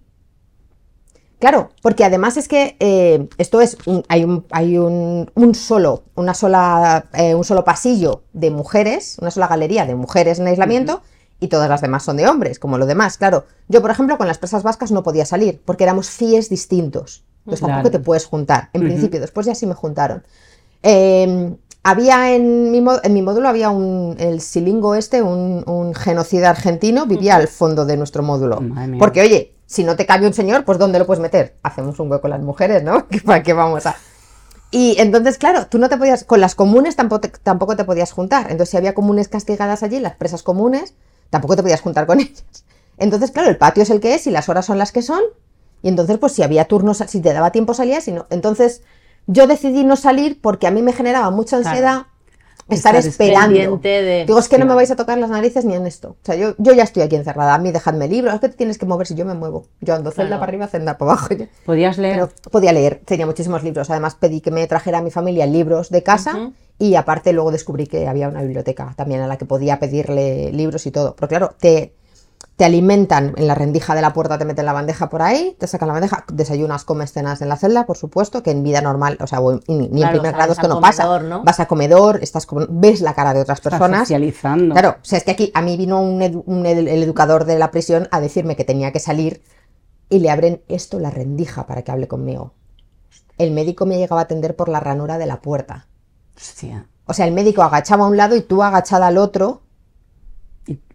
Claro, porque además es que eh, esto es un- hay un, hay un, un solo, una sola, eh, un solo pasillo de mujeres, una sola galería de mujeres en aislamiento y todas las demás son de hombres, como lo demás. Claro, yo por ejemplo con las presas vascas no podía salir porque éramos FIES distintos. Entonces tampoco te puedes juntar. En principio, después ya sí me juntaron. Eh, había en mi, en mi módulo había un, el silingo este, un, genocida argentino, vivía al fondo de nuestro módulo. Porque, oye, si no te cabe un señor, pues ¿dónde lo puedes meter? Hacemos un hueco las mujeres, ¿no? ¿Que (laughs) ¿Para qué vamos a...? Y entonces, claro, tú no te podías, con las comunes tampoco te, tampoco te podías juntar. Entonces, si había comunes castigadas allí, las presas comunes, tampoco te podías juntar con (laughs) ellas. Entonces, claro, el patio es el que es y las horas son las que son. Y entonces, pues si había turnos, si te daba tiempo salías, y no. Entonces, yo decidí no salir porque a mí me generaba mucha Claro. Estar, Estar esperando. de- Digo, es que no me vais a tocar las narices ni en esto. O sea, yo, yo ya estoy aquí encerrada. A mí dejadme libros. Es que te tienes que mover si yo me muevo. Yo ando celda Claro. para arriba, celda para abajo. ¿Podías leer? Pero podía leer, tenía muchísimos libros. Además, pedí que me trajera a mi familia libros de casa y aparte luego descubrí que había una biblioteca también a la que podía pedirle libros y todo. Pero claro, te, te alimentan en la rendija de la puerta, te meten la bandeja por ahí, te sacan la bandeja, desayunas, comes cenas en la celda, por supuesto, que en vida normal, o sea, ni, ni en primer grado esto no pasa. Vas a comedor, estás con- ves la cara de otras Estás personas. socializando. Claro, o sea, es que aquí a mí vino un edu- un ed- el educador de la prisión a decirme que tenía que salir y le abren esto la rendija para que hable conmigo. El médico me llegaba a atender por la ranura de la puerta. Hostia. O sea, el médico agachaba a un lado y tú agachada al otro.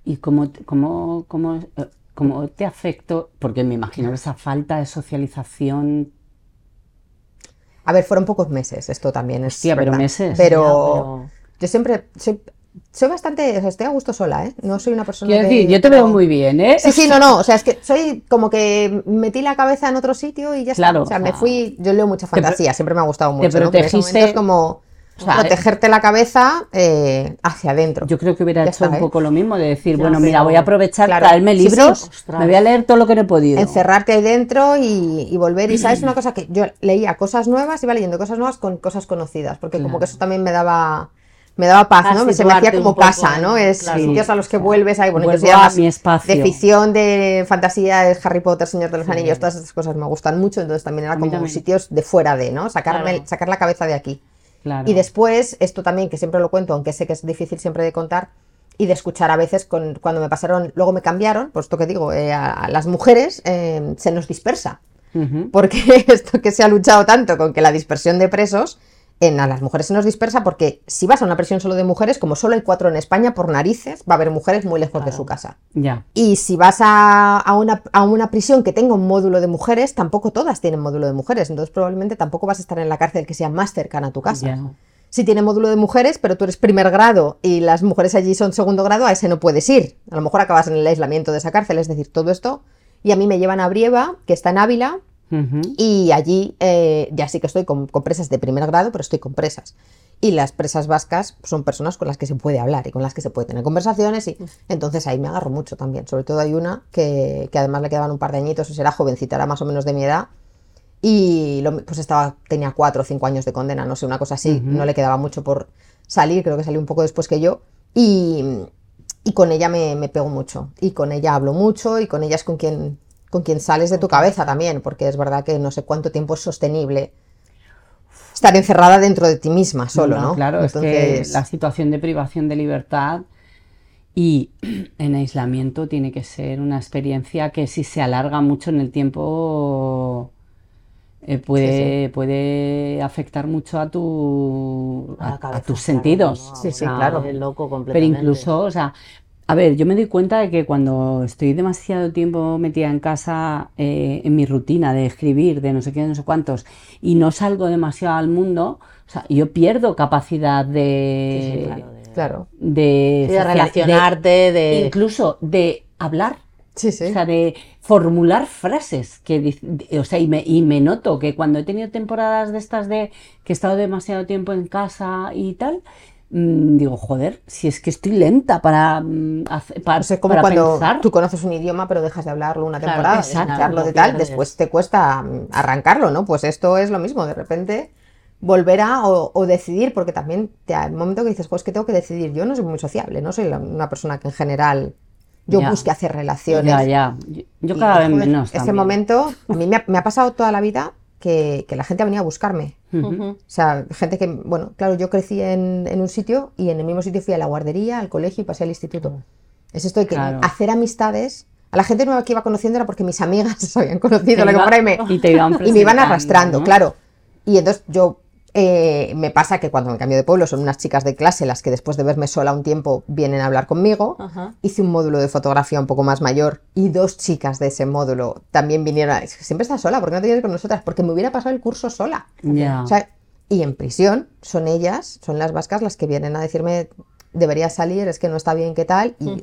¿Y, cómo, te- cómo, cómo, eh, cómo te afectó? Porque me imagino esa falta de socialización. A ver, fueron pocos meses, esto también es. Hostia, pero meses. Pero, Ya, pero- yo siempre soy, soy bastante, o sea, estoy a gusto sola, ¿eh? No soy una persona Quiero decir, yo te veo muy bien, ¿eh? Sí, sí, no, no, o sea, es que soy como que metí la cabeza en otro sitio y ya Claro, está. O sea, o me fui, yo leo mucha fantasía, siempre me ha gustado te mucho, ¿no? Pero ese protegiste- momento es como O sea, protegerte la cabeza eh, hacia adentro. Yo creo que hubiera Ya hecho está, un ¿eh? poco lo mismo, de decir, bueno, mira, voy a aprovechar, Claro. traerme Sí, sí, libros, me voy a leer todo lo que no he podido. encerrarte ahí dentro y, y volver. Y sabes una cosa que yo leía cosas nuevas, iba leyendo cosas nuevas con cosas conocidas, porque como que eso también me daba me daba paz, A ¿no? Se me hacía como poco, casa, ¿no? Es claro. sitios a los que vuelves ahí, bueno, yo soy a mi espacio. de ficción, de fantasía, es Harry Potter, Señor de los Anillos, todas esas cosas me gustan mucho, entonces también era como también. sitios de fuera de, ¿no? Sacarme, Claro. sacar la cabeza de aquí. Claro. Y después, esto también, que siempre lo cuento, aunque sé que es difícil siempre de contar, y de escuchar a veces con, cuando me pasaron, luego me cambiaron, pues esto que digo, eh, a, a las mujeres eh, se nos dispersa. Porque (laughs) esto que se ha luchado tanto con que la dispersión de presos, en a las mujeres se nos dispersa porque si vas a una prisión solo de mujeres, como solo hay cuatro en España, por narices, va a haber mujeres muy lejos de su casa. Ya. Y si vas a, a una, a una prisión que tenga un módulo de mujeres, tampoco todas tienen módulo de mujeres. Entonces probablemente tampoco vas a estar en la cárcel que sea más cercana a tu casa. Ya. Si tiene módulo de mujeres, pero tú eres primer grado y las mujeres allí son segundo grado, a ese no puedes ir. A lo mejor acabas en el aislamiento de esa cárcel, es decir, todo esto. Y a mí me llevan a Brieva, que está en Ávila, Ujú. y allí eh, ya sí que estoy con, con presas de primer grado, pero estoy con presas. Y las presas vascas son personas con las que se puede hablar y con las que se puede tener conversaciones. Y entonces ahí me agarro mucho también. Sobre todo hay una que, que además le quedaban un par de añitos, o sea, era jovencita, era más o menos de mi edad. Y lo- pues estaba, tenía cuatro o cinco años de condena, no sé, una cosa así. Ujú. No le quedaba mucho por salir, creo que salió un poco después que yo. Y, y con ella me, me pego mucho. Y con ella hablo mucho y con ella es con quien, con quien sales de tu cabeza también, porque es verdad que no sé cuánto tiempo es sostenible estar encerrada dentro de ti misma solo, ¿no? Claro, es Entonces, que la situación de privación de libertad y (clears throat) en aislamiento tiene que ser una experiencia que si se alarga mucho en el tiempo eh, puede, puede afectar mucho a tu A tus claro, sentidos. ¿no? Sí, sí, claro. Es loco Pero completamente. incluso, o sea, a ver, yo me doy cuenta de que cuando estoy demasiado tiempo metida en casa, eh, en mi rutina de escribir, de no sé qué, no sé cuántos, y no salgo demasiado al mundo, o sea, yo pierdo capacidad de, sí, claro, de, claro. de, sí, de social- relacionarte, de... de- incluso de hablar. Sí, sí. O sea, de formular frases que, o sea, y me, y me noto que cuando he tenido temporadas de estas de que he estado demasiado tiempo en casa y tal, digo, joder, si es que estoy lenta para, mm, hacer- para, O sea, es como para cuando pensar. tú conoces un idioma pero dejas de hablarlo una Claro, temporada, exacto. escucharlo de tal, después te cuesta mm, arrancarlo, ¿no? Pues esto es lo mismo, de repente volver a o, o decidir, porque también te, un momento que dices, pues que tengo que decidir, yo no soy muy sociable, no soy la- una persona que en general yo Ya. busque hacer relaciones. Ya, ya. Yo, yo cada vez menos. Ese también. momento, a mí me ha, me ha pasado toda la vida que, que la gente ha venido a buscarme. O sea, gente que, bueno, claro, yo crecí en, en un sitio y en el mismo sitio fui a la guardería, al colegio y pasé al instituto. Es esto de que Claro. hacer amistades. A la gente nueva que iba conociendo era porque mis amigas (laughs) se habían conocido, lo que iba- por ahí me- y te iban (laughs) y me iban arrastrando, ¿no? claro. Y entonces yo eh, me pasa que cuando me cambio de pueblo son unas chicas de clase las que después de verme sola un tiempo vienen a hablar conmigo. Ajá. Hice un módulo de fotografía un poco más mayor y dos chicas de ese módulo también vinieron. a- "Es que Siempre estás sola, ¿por qué no te vienes con nosotras? Porque me hubiera pasado el curso sola. Ya. O sea, y en prisión son ellas, son las vascas las que vienen a decirme, deberías salir, es que no está bien, ¿qué tal? Y.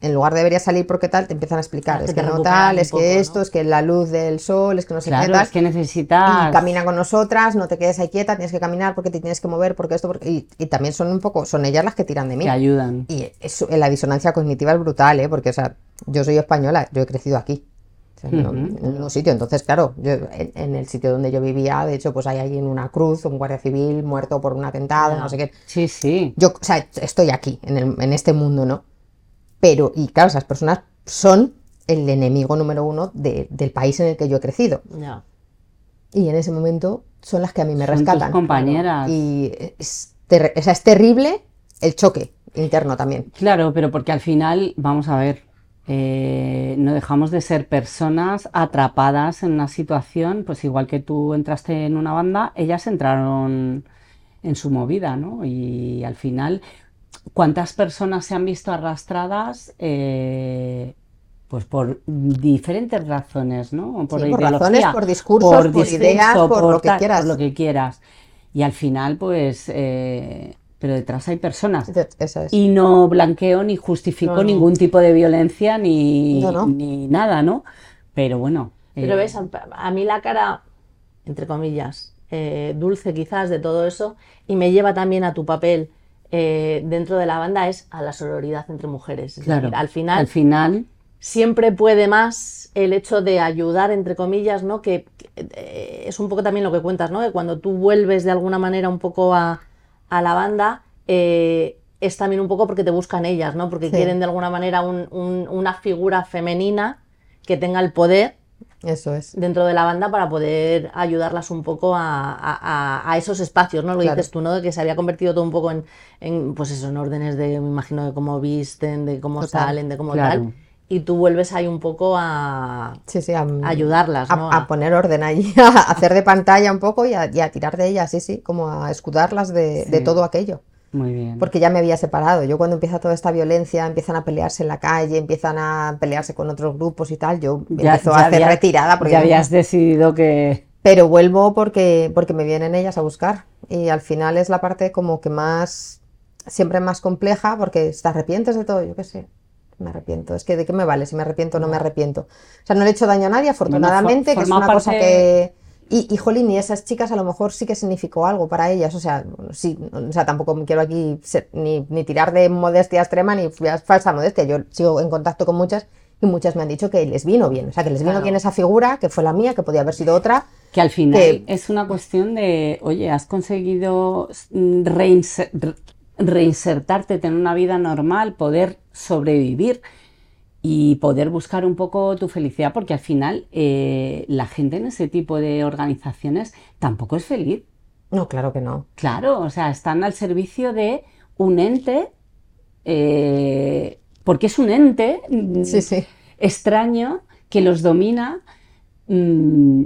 en lugar de debería salir porque tal, te empiezan a explicar, es que no tal, es poco, que ¿no? esto, es que la luz del sol, es que no sé qué Claro, tal. es que necesitas... Y camina con nosotras, no te quedes ahí quieta, tienes que caminar porque te tienes que mover, porque esto, porque... Y, y también son un poco, son ellas las que tiran de mí. Te ayudan. Y eso, la disonancia cognitiva es brutal, ¿eh? Porque, o sea, yo soy española, yo he crecido aquí. O sea, en un sitio. Entonces, claro, yo, en, en el sitio donde yo vivía, de hecho, pues hay ahí en una cruz un guardia civil muerto por un atentado, no sé qué. Sí, sí. Yo, o sea, estoy aquí, en, el- en este mundo, ¿no? Pero, y claro, esas personas son el enemigo número uno de- del país en el que yo he crecido. Ya. Y en ese momento son las que a mí me Son tus rescatan. compañeras. Y es, ter- o sea, es terrible el choque interno también. Claro, pero porque al final, vamos a ver, eh, no dejamos de ser personas atrapadas en una situación, pues igual que tú entraste en una banda, ellas entraron en su movida, ¿no? Y al final, ¿cuántas personas se han visto arrastradas? eh, pues por diferentes razones, ¿no? Por Sí, por razones, por discursos, por ideas, por lo que tal, quieras. por lo que quieras. Y al final, pues, eh, pero detrás hay personas. Entonces, Eso es. Y no blanqueo ni justifico No, no. ningún tipo de violencia ni, No, no. ni nada, ¿no? Pero bueno. Pero eh, ves, a, a mí la cara, entre comillas, eh, dulce quizás de todo eso, y me lleva también a tu papel eh, dentro de la banda, es a la sororidad entre mujeres. Es Claro. decir, al final Al final, siempre puede más el hecho de ayudar, entre comillas, ¿no? Que, que, eh, es un poco también lo que cuentas, ¿no? Que cuando tú vuelves de alguna manera un poco a, a la banda, eh, es también un poco porque te buscan ellas, ¿no? Porque Sí. quieren de alguna manera un- un- una figura femenina que tenga el poder Eso es. dentro de la banda para poder ayudarlas un poco a, a- a- a esos espacios, ¿no? Lo Claro. dices tú, ¿no? De que se había convertido todo un poco en, en, pues eso, en órdenes de, me imagino, de cómo visten, de cómo Total. salen, de cómo Claro. tal. Y tú vuelves ahí un poco a, Sí, sí, a, a ayudarlas, a, ¿no? a poner orden allí, (laughs) a hacer de pantalla un poco y a, y a tirar de ellas, sí, sí, como a escudarlas de, de todo aquello. Muy bien. Porque ya me había separado. Yo cuando empieza toda esta violencia, empiezan a pelearse en la calle, empiezan a pelearse con otros grupos y tal, yo Ya- empiezo ya a hacer había- retirada. Porque ya habías decidido que... Pero vuelvo porque, porque me vienen ellas a buscar. Y al final es la parte como que más, siempre más compleja, porque te arrepientes de todo, yo qué sé. Me arrepiento. Es que de qué me vale si me arrepiento o no me arrepiento. O sea, no le he hecho daño a nadie, afortunadamente, que es una cosa parte- que. Y, y jolín, y esas chicas a lo mejor sí que significó algo para ellas. O sea, sí, o sea, tampoco me quiero aquí ser- ni, ni tirar de modestia extrema ni fa- falsa modestia. Yo sigo en contacto con muchas y muchas me han dicho que les vino bien. O sea, que les vino Claro. bien esa figura, que fue la mía, que podía haber sido otra. Que al final que- es una cuestión de, oye, has conseguido mm, reinse- re- reinsertarte, tener una vida normal, poder sobrevivir y poder buscar un poco tu felicidad, porque al final eh, la gente en ese tipo de organizaciones tampoco es feliz. No, claro que no. Claro, o sea, están al servicio de un ente, eh, porque es un ente mm, Sí, sí. extraño que los domina, mm,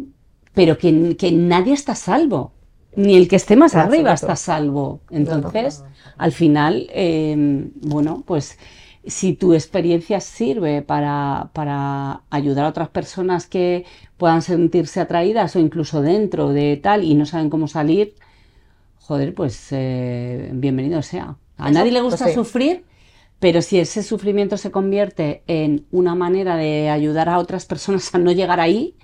pero que, que nadie está a salvo. Ni el que esté más arriba está a salvo. no. Entonces, al final, eh, bueno, pues si tu experiencia sirve para, para ayudar a otras personas que puedan sentirse atraídas o incluso dentro de tal y no saben cómo salir, joder, pues eh, bienvenido sea. A Eso, nadie le pues gusta sí. sufrir, pero si ese sufrimiento se convierte en una manera de ayudar a otras personas a no llegar ahí,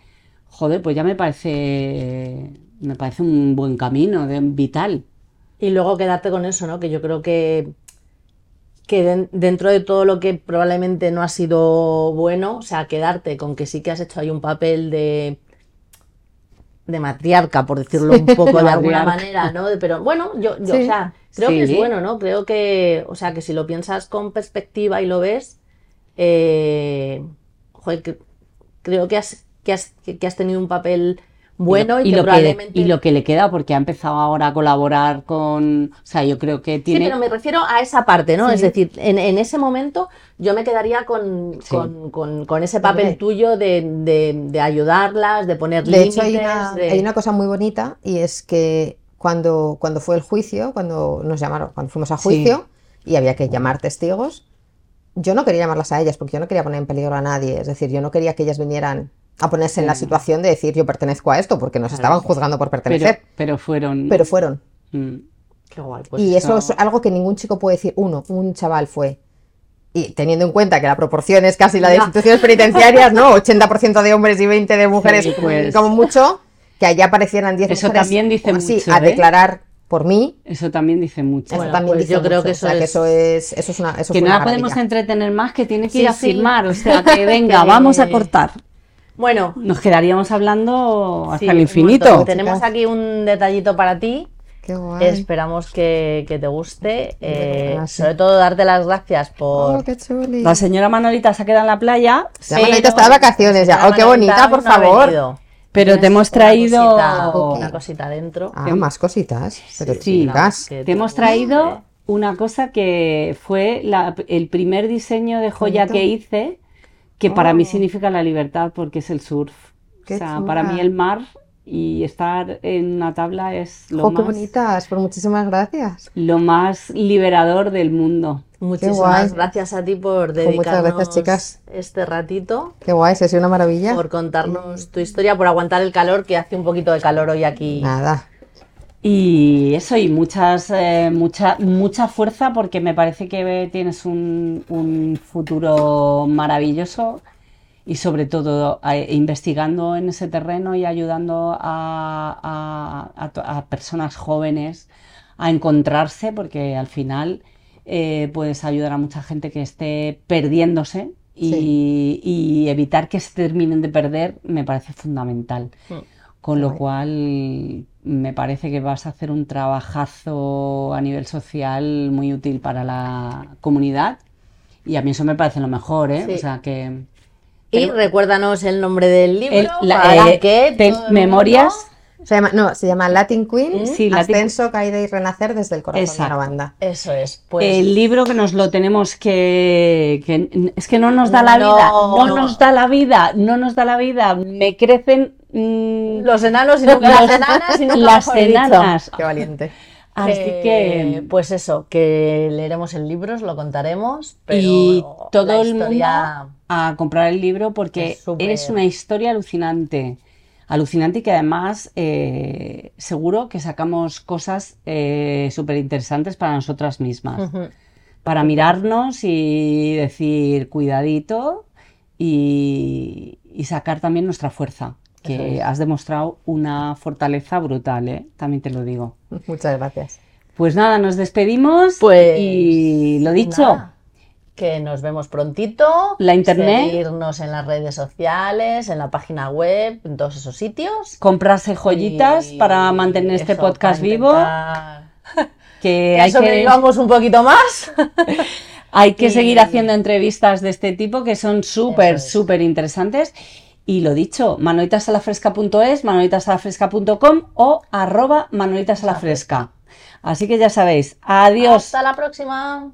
joder, pues ya me parece, me parece un buen camino, de, vital. Y luego quedarte con eso, ¿no? Que yo creo que, que den- dentro de todo lo que probablemente no ha sido bueno, o sea, quedarte con que sí que has hecho ahí un papel de de matriarca, por decirlo un (laughs) poco de alguna manera, ¿no? Pero bueno, yo, yo, Sí. o sea, creo que es bueno, ¿no? Creo que, o sea, que si lo piensas con perspectiva y lo ves, eh, joder, que- creo que has, que has, que has tenido un papel bueno y, y que lo que, probablemente... y lo que le queda, porque ha empezado ahora a colaborar con, o sea, yo creo que Sí, tiene... pero me refiero a esa parte, ¿no? Sí. Es decir, en, en ese momento yo me quedaría con, Sí. con, con- con ese papel Hombre. tuyo de, de- de ayudarlas, de poner De límites. hecho, hay una, de- hay una cosa muy bonita y es que cuando, cuando fue el juicio, cuando nos llamaron, cuando fuimos a Sí. juicio y había que llamar testigos, yo no quería llamarlas a ellas porque yo no quería poner en peligro a nadie. Es decir, yo no quería que ellas vinieran a ponerse en la Sí. situación de decir yo pertenezco a esto porque nos estaban juzgando por pero, pertenecer. pero fueron... Pero fueron. Mm, Qué guay, pues y eso eso- es algo que ningún chico puede decir. Uno, un chaval fue. y teniendo en cuenta que la proporción es casi la de instituciones penitenciarias, ¿no? 80% de hombres y 20 de mujeres, Sí, pues. como mucho, que allá aparecieran 10 Eso mujeres también dice así, mucho, a ¿eh? declarar por mí. Eso también dice mucho. Eso Bueno, también pues dice yo creo mucho, que o eso sea, que es- eso es, eso es una, eso que no la podemos entretener más, que tiene que Sí, ir a sí. firmar. O sea, que (laughs) venga, Que- vamos a (laughs) cortar. Bueno, Nos quedaríamos hablando hasta sí, el infinito. Tenemos aquí un detallito para ti. Qué guay. Esperamos que, que te guste. Eh, sí. Sobre todo darte las gracias por... Oh, qué chuli. La señora Manolita se ha quedado en la playa, Ya Manolita está de vacaciones ya. Oh, qué Manolita bonita, por no favor. pero te hemos una traído... cosita-. Una cosita dentro. Ah, más cositas. Pero Sí. Te hemos traído una cosa que fue la- el primer diseño de joya que hice, que para mí Oh. significa la libertad porque es el surf. Qué o sea, chula. para mí el mar y estar en una tabla es lo, qué más, bonitas. Pues muchísimas gracias. lo más liberador del mundo. Muchísimas gracias a ti por muchas dedicarnos gracias, chicas. este ratito, Qué guay, se ha sido una maravilla. por contarnos tu historia, por aguantar el calor, que hace un poquito de calor hoy aquí. Nada. Y eso, y muchas, eh, mucha, mucha fuerza porque me parece que tienes un, un futuro maravilloso y sobre todo eh, investigando en ese terreno y ayudando a, a- a to- a personas jóvenes a encontrarse porque al final eh, puedes ayudar a mucha gente que esté perdiéndose y, y evitar que se terminen de perder me parece fundamental. Mm. Con lo cual me parece que vas a hacer un trabajazo a nivel social muy útil para la comunidad y a mí eso me parece lo mejor, ¿eh? Sí. O sea que Y recuérdanos el nombre del libro. el- la- para eh, que te- memorias Se llama, no, se llama Latin Queen, Sí, Latin- Ascenso, Caída y Renacer desde el corazón de la banda. Eso es, pues. el libro que nos lo tenemos que, que- es que no nos da la No. vida, no nos da la vida, no nos da la vida, me crecen mm, Los enanos y nunca (laughs) las enanas y nunca las enanas. Qué valiente. Así Eh, que Pues eso, que leeremos el libro, os lo contaremos. Pero y todo la el mundo a comprar el libro porque Es una historia alucinante. Alucinante y que además eh, seguro que sacamos cosas súper interesantes para nosotras mismas. Para mirarnos y decir cuidadito y, y sacar también nuestra fuerza. Que es. has demostrado una fortaleza brutal, ¿eh? También te lo digo. (laughs) Muchas gracias. Pues nada, nos despedimos Pues, y lo dicho. Nada, que nos vemos prontito. La internet. Seguirnos en las redes sociales, en la página web, en todos esos sitios. comprarse joyitas Y para mantener este podcast vivo, (laughs) que Que hay que, sobrevivamos un poquito más. (laughs) hay que y- seguir haciendo entrevistas de este tipo que son súper, súper interesantes. Y lo dicho, manolitasalafresca.es, manolitasalafresca.com o arroba manolitasalafresca. Así que ya sabéis, adiós. Hasta la próxima.